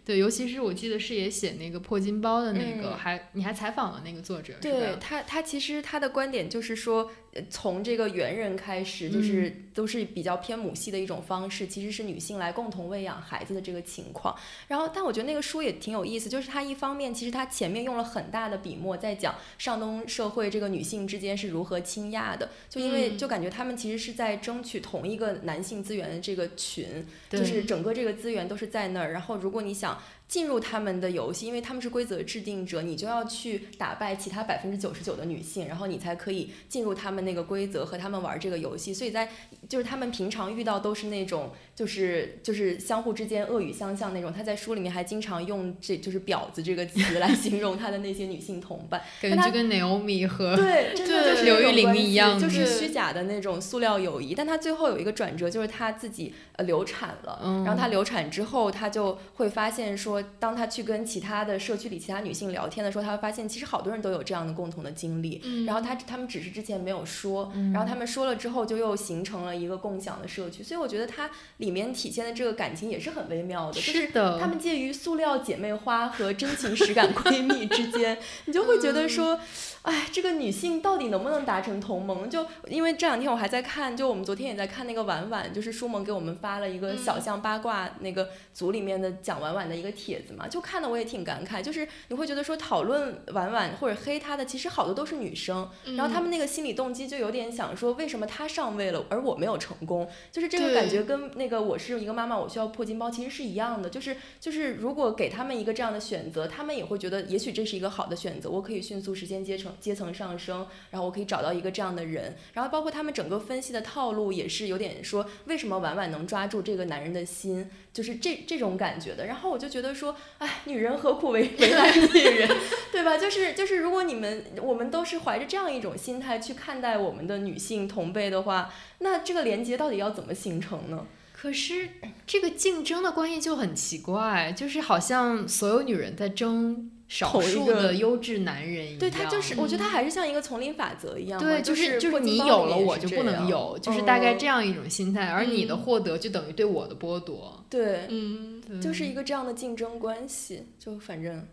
对，尤其是我记得是也写那个破金包的那个，还你还采访了那个作者，对他，他其实他的观点就是说。从这个猿人开始，就是都是比较偏母系的一种方式，其实是女性来共同喂养孩子的这个情况。然后，但我觉得那个书也挺有意思，就是它一方面其实它前面用了很大的笔墨在讲上东社会这个女性之间是如何倾轧的，就因为就感觉他们其实是在争取同一个男性资源的这个群，就是整个这个资源都是在那儿。然后，如果你想。进入他们的游戏，因为他们是规则制定者，你就要去打败其他百分之九十九的女性，然后你才可以进入他们那个规则和他们玩这个游戏。所以在就是他们平常遇到都是那种就是就是相互之间恶语相向那种。他在书里面还经常用这就是婊子这个词来 形容他的那些女性同伴，感觉就跟 Naomi 和对真的就是刘玉玲一样，就是虚假的那种塑料友谊。但他最后有一个转折，就是他自己呃流产了，然后他流产之后，他就会发现说。当他去跟其他的社区里其他女性聊天的时候，他会发现其实好多人都有这样的共同的经历。然后他他们只是之前没有说，然后他们说了之后，就又形成了一个共享的社区。所以我觉得它里面体现的这个感情也是很微妙的，就是他们介于塑料姐妹花和真情实感闺蜜之间，你就会觉得说。哎，这个女性到底能不能达成同盟？就因为这两天我还在看，就我们昨天也在看那个婉婉，就是舒萌给我们发了一个小象八卦那个组里面的讲婉婉的一个帖子嘛，就看的我也挺感慨，就是你会觉得说讨论婉婉或者黑她的，其实好多都是女生，然后她们那个心理动机就有点想说，为什么她上位了，而我没有成功？就是这个感觉跟那个我是一个妈妈，我需要破金包其实是一样的，就是就是如果给他们一个这样的选择，他们也会觉得也许这是一个好的选择，我可以迅速实现阶层。阶层上升，然后我可以找到一个这样的人，然后包括他们整个分析的套路也是有点说，为什么婉婉能抓住这个男人的心，就是这这种感觉的。然后我就觉得说，哎，女人何苦为为难女人，对吧？就是就是，如果你们我们都是怀着这样一种心态去看待我们的女性同辈的话，那这个连接到底要怎么形成呢？可是这个竞争的关系就很奇怪，就是好像所有女人在争。少数的优质男人一样，对他就是，我觉得他还是像一个丛林法则一样，对，就是就是你有了我就不能有，就是大概这样一种心态，而你的获得就等于对我的剥夺，对，嗯，就是一个这样的竞争关系，就反正。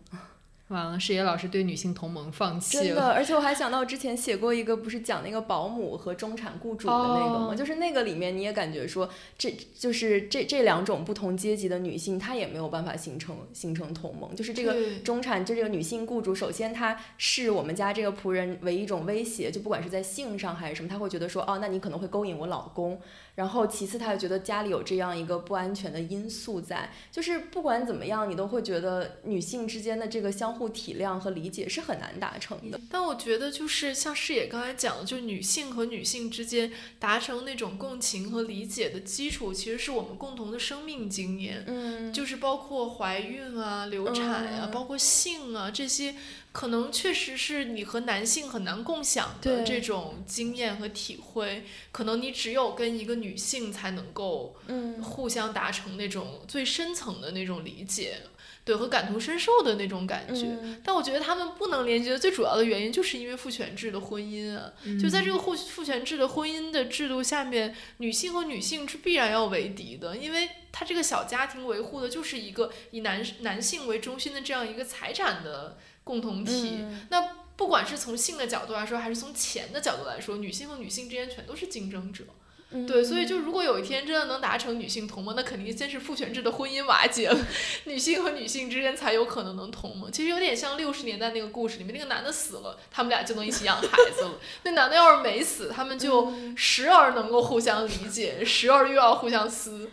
完了，视野老师对女性同盟放弃了。真的，而且我还想到之前写过一个，不是讲那个保姆和中产雇主的那个吗？就是那个里面你也感觉说，这就是这这两种不同阶级的女性，她也没有办法形成形成同盟。就是这个中产，就这个女性雇主，首先她视我们家这个仆人为一种威胁，就不管是在性上还是什么，她会觉得说，哦，那你可能会勾引我老公。然后其次，她又觉得家里有这样一个不安全的因素在，就是不管怎么样，你都会觉得女性之间的这个相互体谅和理解是很难达成的。但我觉得，就是像视野刚才讲的，就是女性和女性之间达成那种共情和理解的基础，其实是我们共同的生命经验，嗯，就是包括怀孕啊、流产呀，包括性啊这些。可能确实是你和男性很难共享的这种经验和体会，可能你只有跟一个女性才能够嗯。互相达成那种最深层的那种理解，对和感同身受的那种感觉。嗯但我觉得他们不能连接的最主要的原因，就是因为父权制的婚姻啊，就在这个父父权制的婚姻的制度下面，女性和女性是必然要为敌的，因为他这个小家庭维护的就是一个以男男性为中心的这样一个财产的共同体。嗯那不管是从性的角度来说，还是从钱的角度来说，女性和女性之间全都是竞争者。嗯对，所以就如果有一天真的能达成女性同盟，那肯定先是父权制的婚姻瓦解了，女性和女性之间才有可能能同盟。其实有点像六十年代那个故事里面，那个男的死了，他们俩就能一起养孩子了。那男的要是没死，他们就时而能够互相理解，时而又要互相撕。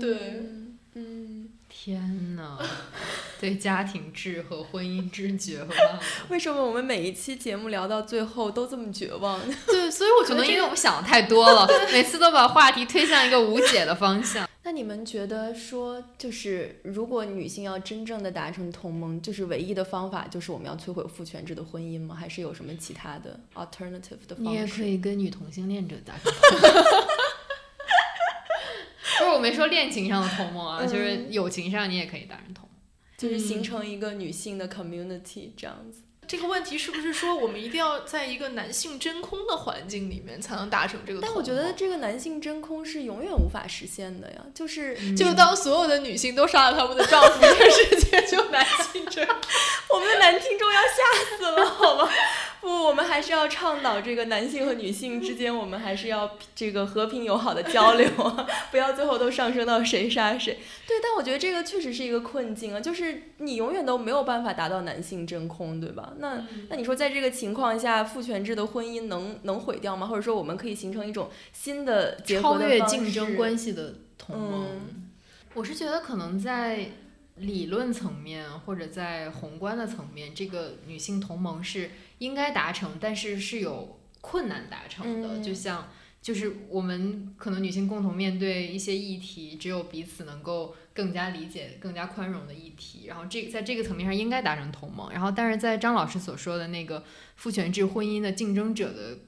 对嗯嗯，天呐，对家庭制和婚姻之绝望了。为什么我们每一期节目聊到最后都这么绝望？对，所以我觉可能因为我们想的太多了，每次都把话题推向一个无解的方向。那你们觉得说，就是如果女性要真正的达成同盟，就是唯一的方法就是我们要摧毁父权制的婚姻吗？还是有什么其他的 alternative 的方式？你也可以跟女同性恋者达成同盟。没说恋情上的同盟啊，就是嗯友情上你也可以达成同盟。就是形嗯成一个女性的 community 这样子。这个问题是不是说我们一定要在一个男性真空的环境里面才能达成这个？但我觉得这个男性真空是永远无法实现的呀，就是、嗯就当所有的女性都杀了他们的丈夫，这世界就男性真空。我们的男听众要吓死了，好吗？不，我们还是要倡导这个男性和女性之间，我们还是要这个和平友好的交流啊，不要最后都上升到谁杀谁。对，但我觉得这个确实是一个困境啊，就是你永远都没有办法达到男性真空，对吧？那那你说在这个情况下，父权制的婚姻能能毁掉吗？或者说我们可以形成一种新的结合超越竞争关系的同盟。嗯我是觉得可能在理论层面或者在宏观的层面，这个女性同盟是应该达成，但是是有困难达成的。嗯就像就是我们可能女性共同面对一些议题，只有彼此能够更加理解、更加宽容的议题，然后这在这个层面上应该达成同盟。然后，但是在张老师所说的那个父权制婚姻的竞争者的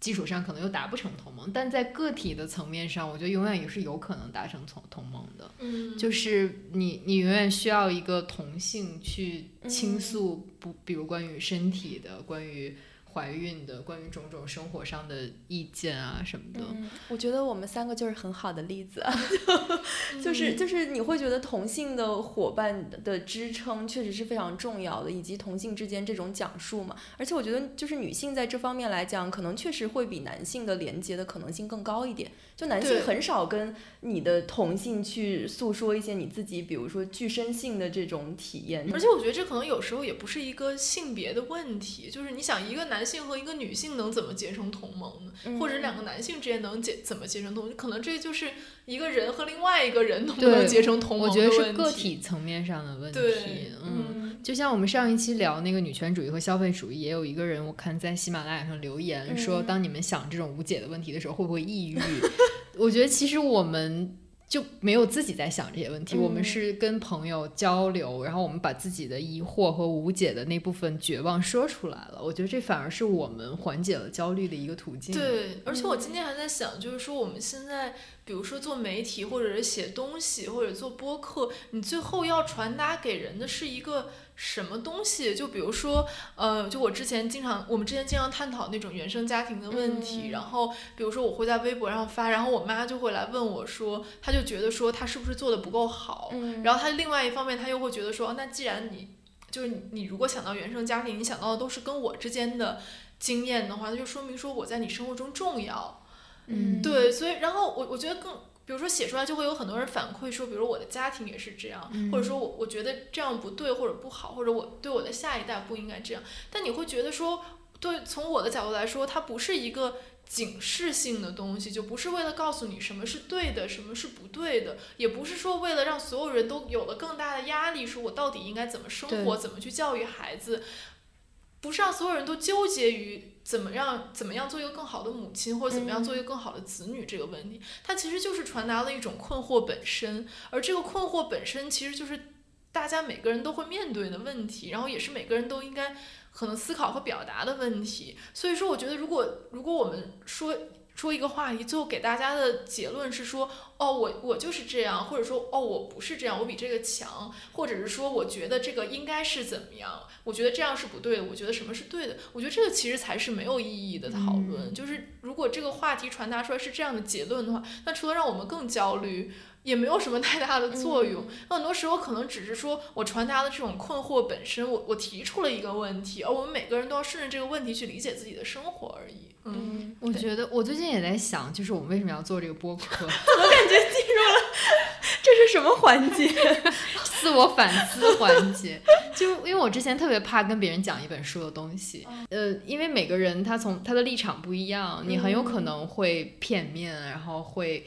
基础上，可能又达不成同盟。但在个体的层面上，我觉得永远也是有可能达成同同盟的。嗯就是你，你永远需要一个同性去倾嗯诉不，比如关于身体的、关于怀孕的、关于种种生活上的意见啊什么的。嗯，我觉得我们三个就是很好的例子啊，就是就是你会觉得同性的伙伴的支撑确实是非常重要的，以及同性之间这种讲述嘛。而且我觉得就是女性在这方面来讲，可能确实会比男性的连接的可能性更高一点。就男性很少跟你的同性去诉说一些你自己，比如说具身性的这种体验。而且我觉得这可能有时候也不是一个性别的问题，就是你想一个男性和一个女性能怎么结成同盟呢？嗯或者两个男性之间能结怎么结成同盟？可能这就是一个人和另外一个人能不能结成同盟我觉得是个体层面上的问题。嗯，嗯就像我们上一期聊那个女权主义和消费主义，也有一个人我看在喜马拉雅上留言说，嗯当你们想这种无解的问题的时候，会不会抑郁？我觉得其实我们。就没有自己在想这些问题，我们嗯是跟朋友交流，然后我们把自己的疑惑和无解的那部分绝望说出来了。我觉得这反而是我们缓解了焦虑的一个途径。对，而且我今天还在想，就是说我们现在，比如说做媒体，或者是写东西，或者做播客，你最后要传达给人的是一个什么东西？就比如说，呃，就我之前经常，我们之前经常探讨那种原生家庭的问题，嗯然后比如说我会在微博上发，然后我妈就会来问我说，她就觉得说她是不是做的不够好，嗯然后她另外一方面，她又会觉得说，哦那既然你就是你，你如果想到原生家庭，你想到的都是跟我之间的经验的话，那就说明说我在你生活中重要。嗯对，所以然后我我觉得更，比如说写出来就会有很多人反馈说，比如我的家庭也是这样，或者说我我觉得这样不对或者不好，或者我对我的下一代不应该这样。但你会觉得说，对，从我的角度来说，它不是一个。警示性的东西，就不是为了告诉你什么是对的，什么是不对的，也不是说为了让所有人都有了更大的压力，说我到底应该怎么生活，怎么去教育孩子，不是让所有人都纠结于怎么让怎么样做一个更好的母亲，或者怎么样做一个更好的子女这个问题。它其实就是传达了一种困惑本身，而这个困惑本身其实就是大家每个人都会面对的问题，然后也是每个人都应该可能思考和表达的问题。所以说，我觉得如果如果我们说说一个话题，最后给大家的结论是说，哦，我我就是这样，或者说，哦，我不是这样，我比这个强，或者是说，我觉得这个应该是怎么样，我觉得这样是不对的，我觉得什么是对的，我觉得这个其实才是没有意义的讨论。就是如果这个话题传达出来是这样的结论的话，那除了让我们更焦虑。也没有什么太大的作用，很多时候可能只是说我传达的这种困惑本身，我我提出了一个问题，而我们每个人都要顺着这个问题去理解自己的生活而已。嗯，我觉得我最近也在想，就是我们为什么要做这个播客？怎么感觉进入了 这是什么环节？自我反思环节。就因为我之前特别怕跟别人讲一本书的东西，呃，因为每个人他从他的立场不一样，你很有可能会片面，然后会。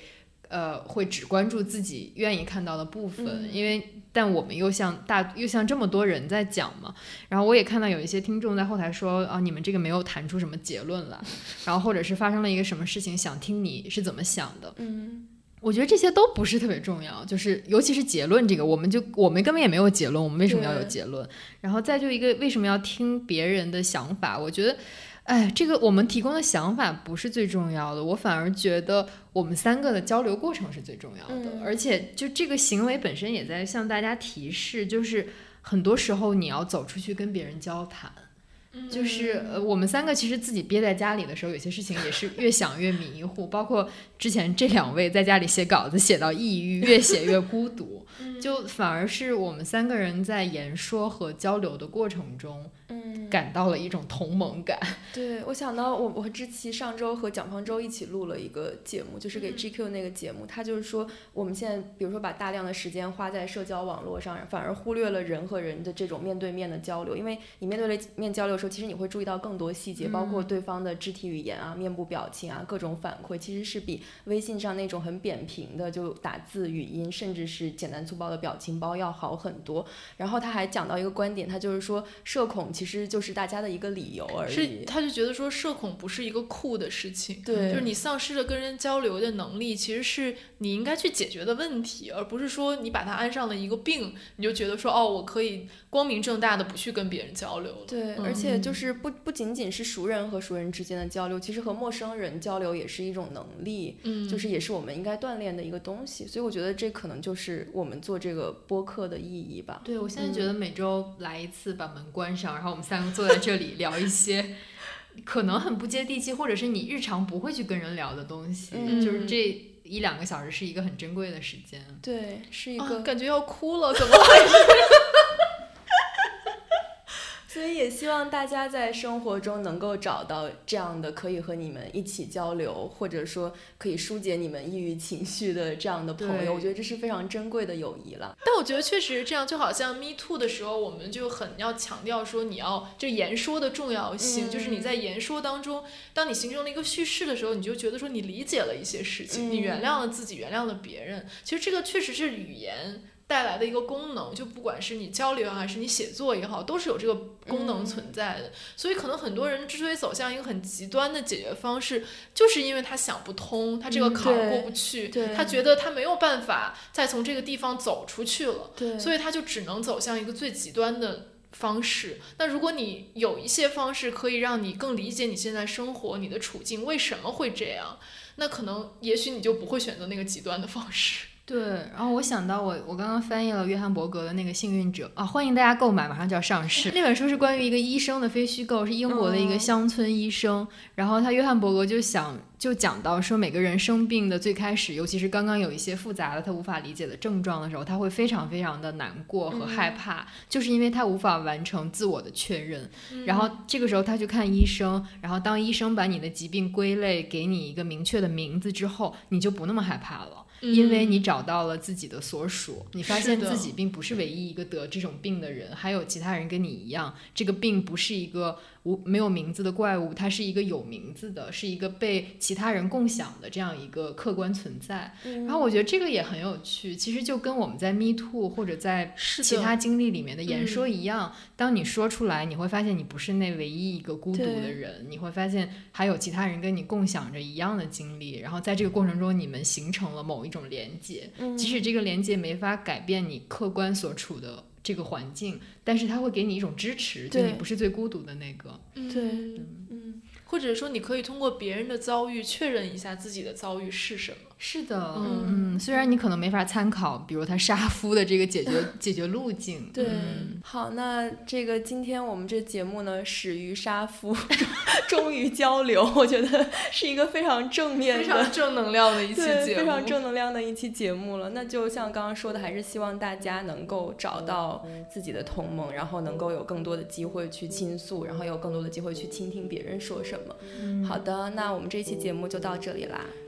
呃，会只关注自己愿意看到的部分，因为但我们又像大又像这么多人在讲嘛，然后我也看到有一些听众在后台说啊，你们这个没有谈出什么结论来，然后或者是发生了一个什么事情，想听你是怎么想的。嗯，我觉得这些都不是特别重要，就是尤其是结论这个，我们就我们根本也没有结论，我们为什么要有结论？然后再就一个为什么要听别人的想法？我觉得。哎，这个我们提供的想法不是最重要的，我反而觉得我们三个的交流过程是最重要的，而且就这个行为本身也在向大家提示，就是很多时候你要走出去跟别人交谈。就是呃，我们三个其实自己憋在家里的时候，有些事情也是越想越迷糊。包括之前这两位在家里写稿子，写到抑郁，越写越孤独。就反而是我们三个人在言说和交流的过程中，嗯，感到了一种同盟感。对我想到我我和知琪上周和蒋方舟一起录了一个节目，就是给 GQ 那个节目，他就是说我们现在比如说把大量的时间花在社交网络上，反而忽略了人和人的这种面对面的交流，因为你面对面交流的时候。其实你会注意到更多细节，包括对方的肢体语言啊、面部表情啊、各种反馈，其实是比微信上那种很扁平的就打字、语音，甚至是简单粗暴的表情包要好很多。然后他还讲到一个观点，他就是说社恐其实就是大家的一个理由而已。是，他就觉得说社恐不是一个酷的事情，对，就是你丧失了跟人交流的能力，其实是你应该去解决的问题，而不是说你把它安上了一个病，你就觉得说哦，我可以光明正大的不去跟别人交流了。对，而且。就是不不仅仅是熟人和熟人之间的交流，其实和陌生人交流也是一种能力，嗯，就是也是我们应该锻炼的一个东西。所以我觉得这可能就是我们做这个播客的意义吧。对，我现在觉得每周来一次，把门关上，然后我们三个坐在这里聊一些可能很不接地气，或者是你日常不会去跟人聊的东西，就是这一两个小时是一个很珍贵的时间。对，是一个感觉要哭了，怎么回事？所以也希望大家在生活中能够找到这样的可以和你们一起交流，或者说可以疏解你们抑郁情绪的这样的朋友，我觉得这是非常珍贵的友谊了。但我觉得确实是这样，就好像 Me Too 的时候，我们就很要强调说你要就言说的重要性，就是你在言说当中，当你形成了一个叙事的时候，你就觉得说你理解了一些事情，你原谅了自己，原谅了别人。其实这个确实是语言。带来的一个功能，就不管是你交流还是你写作也好，都是有这个功能存在的。所以可能很多人之所以走向一个很极端的解决方式，就是因为他想不通，他这个坎儿过不去，他觉得他没有办法再从这个地方走出去了，所以他就只能走向一个最极端的方式。那如果你有一些方式可以让你更理解你现在生活、你的处境为什么会这样，那可能也许你就不会选择那个极端的方式。对，然后我想到我我刚刚翻译了约翰伯格的那个《幸运者》啊，欢迎大家购买，马上就要上市。那本书是关于一个医生的非虚构，是英国的一个乡村医生。然后他约翰伯格就想就讲到说，每个人生病的最开始，尤其是刚刚有一些复杂的他无法理解的症状的时候，他会非常非常的难过和害怕，就是因为他无法完成自我的确认。然后这个时候他去看医生，然后当医生把你的疾病归类，给你一个明确的名字之后，你就不那么害怕了。因为你找到了自己的所属，你发现自己并不是唯一一个得这种病的人，还有其他人跟你一样，这个病不是一个。无没有名字的怪物，它是一个有名字的，是一个被其他人共享的这样一个客观存在。然后我觉得这个也很有趣，其实就跟我们在 Me Too 或者在其他经历里面的言说一样，当你说出来，你会发现你不是那唯一一个孤独的人，你会发现还有其他人跟你共享着一样的经历，然后在这个过程中，你们形成了某一种连接，即使这个连接没法改变你客观所处的。这个环境，但是他会给你一种支持，就你不是最孤独的那个。对嗯嗯，或者说你可以通过别人的遭遇确认一下自己的遭遇是什么。是的，嗯。嗯，虽然你可能没法参考，比如他杀夫的这个解决解决路径，对嗯，好，那这个今天我们这节目呢，始于杀夫，终于交流，我觉得是一个非常正面的、非常正能量的一期，节目，非常正能量的一期节目了。那就像刚刚说的，还是希望大家能够找到自己的同盟，然后能够有更多的机会去倾诉，然后有更多的机会去倾听别人说什么。嗯。好的，那我们这期节目就到这里啦，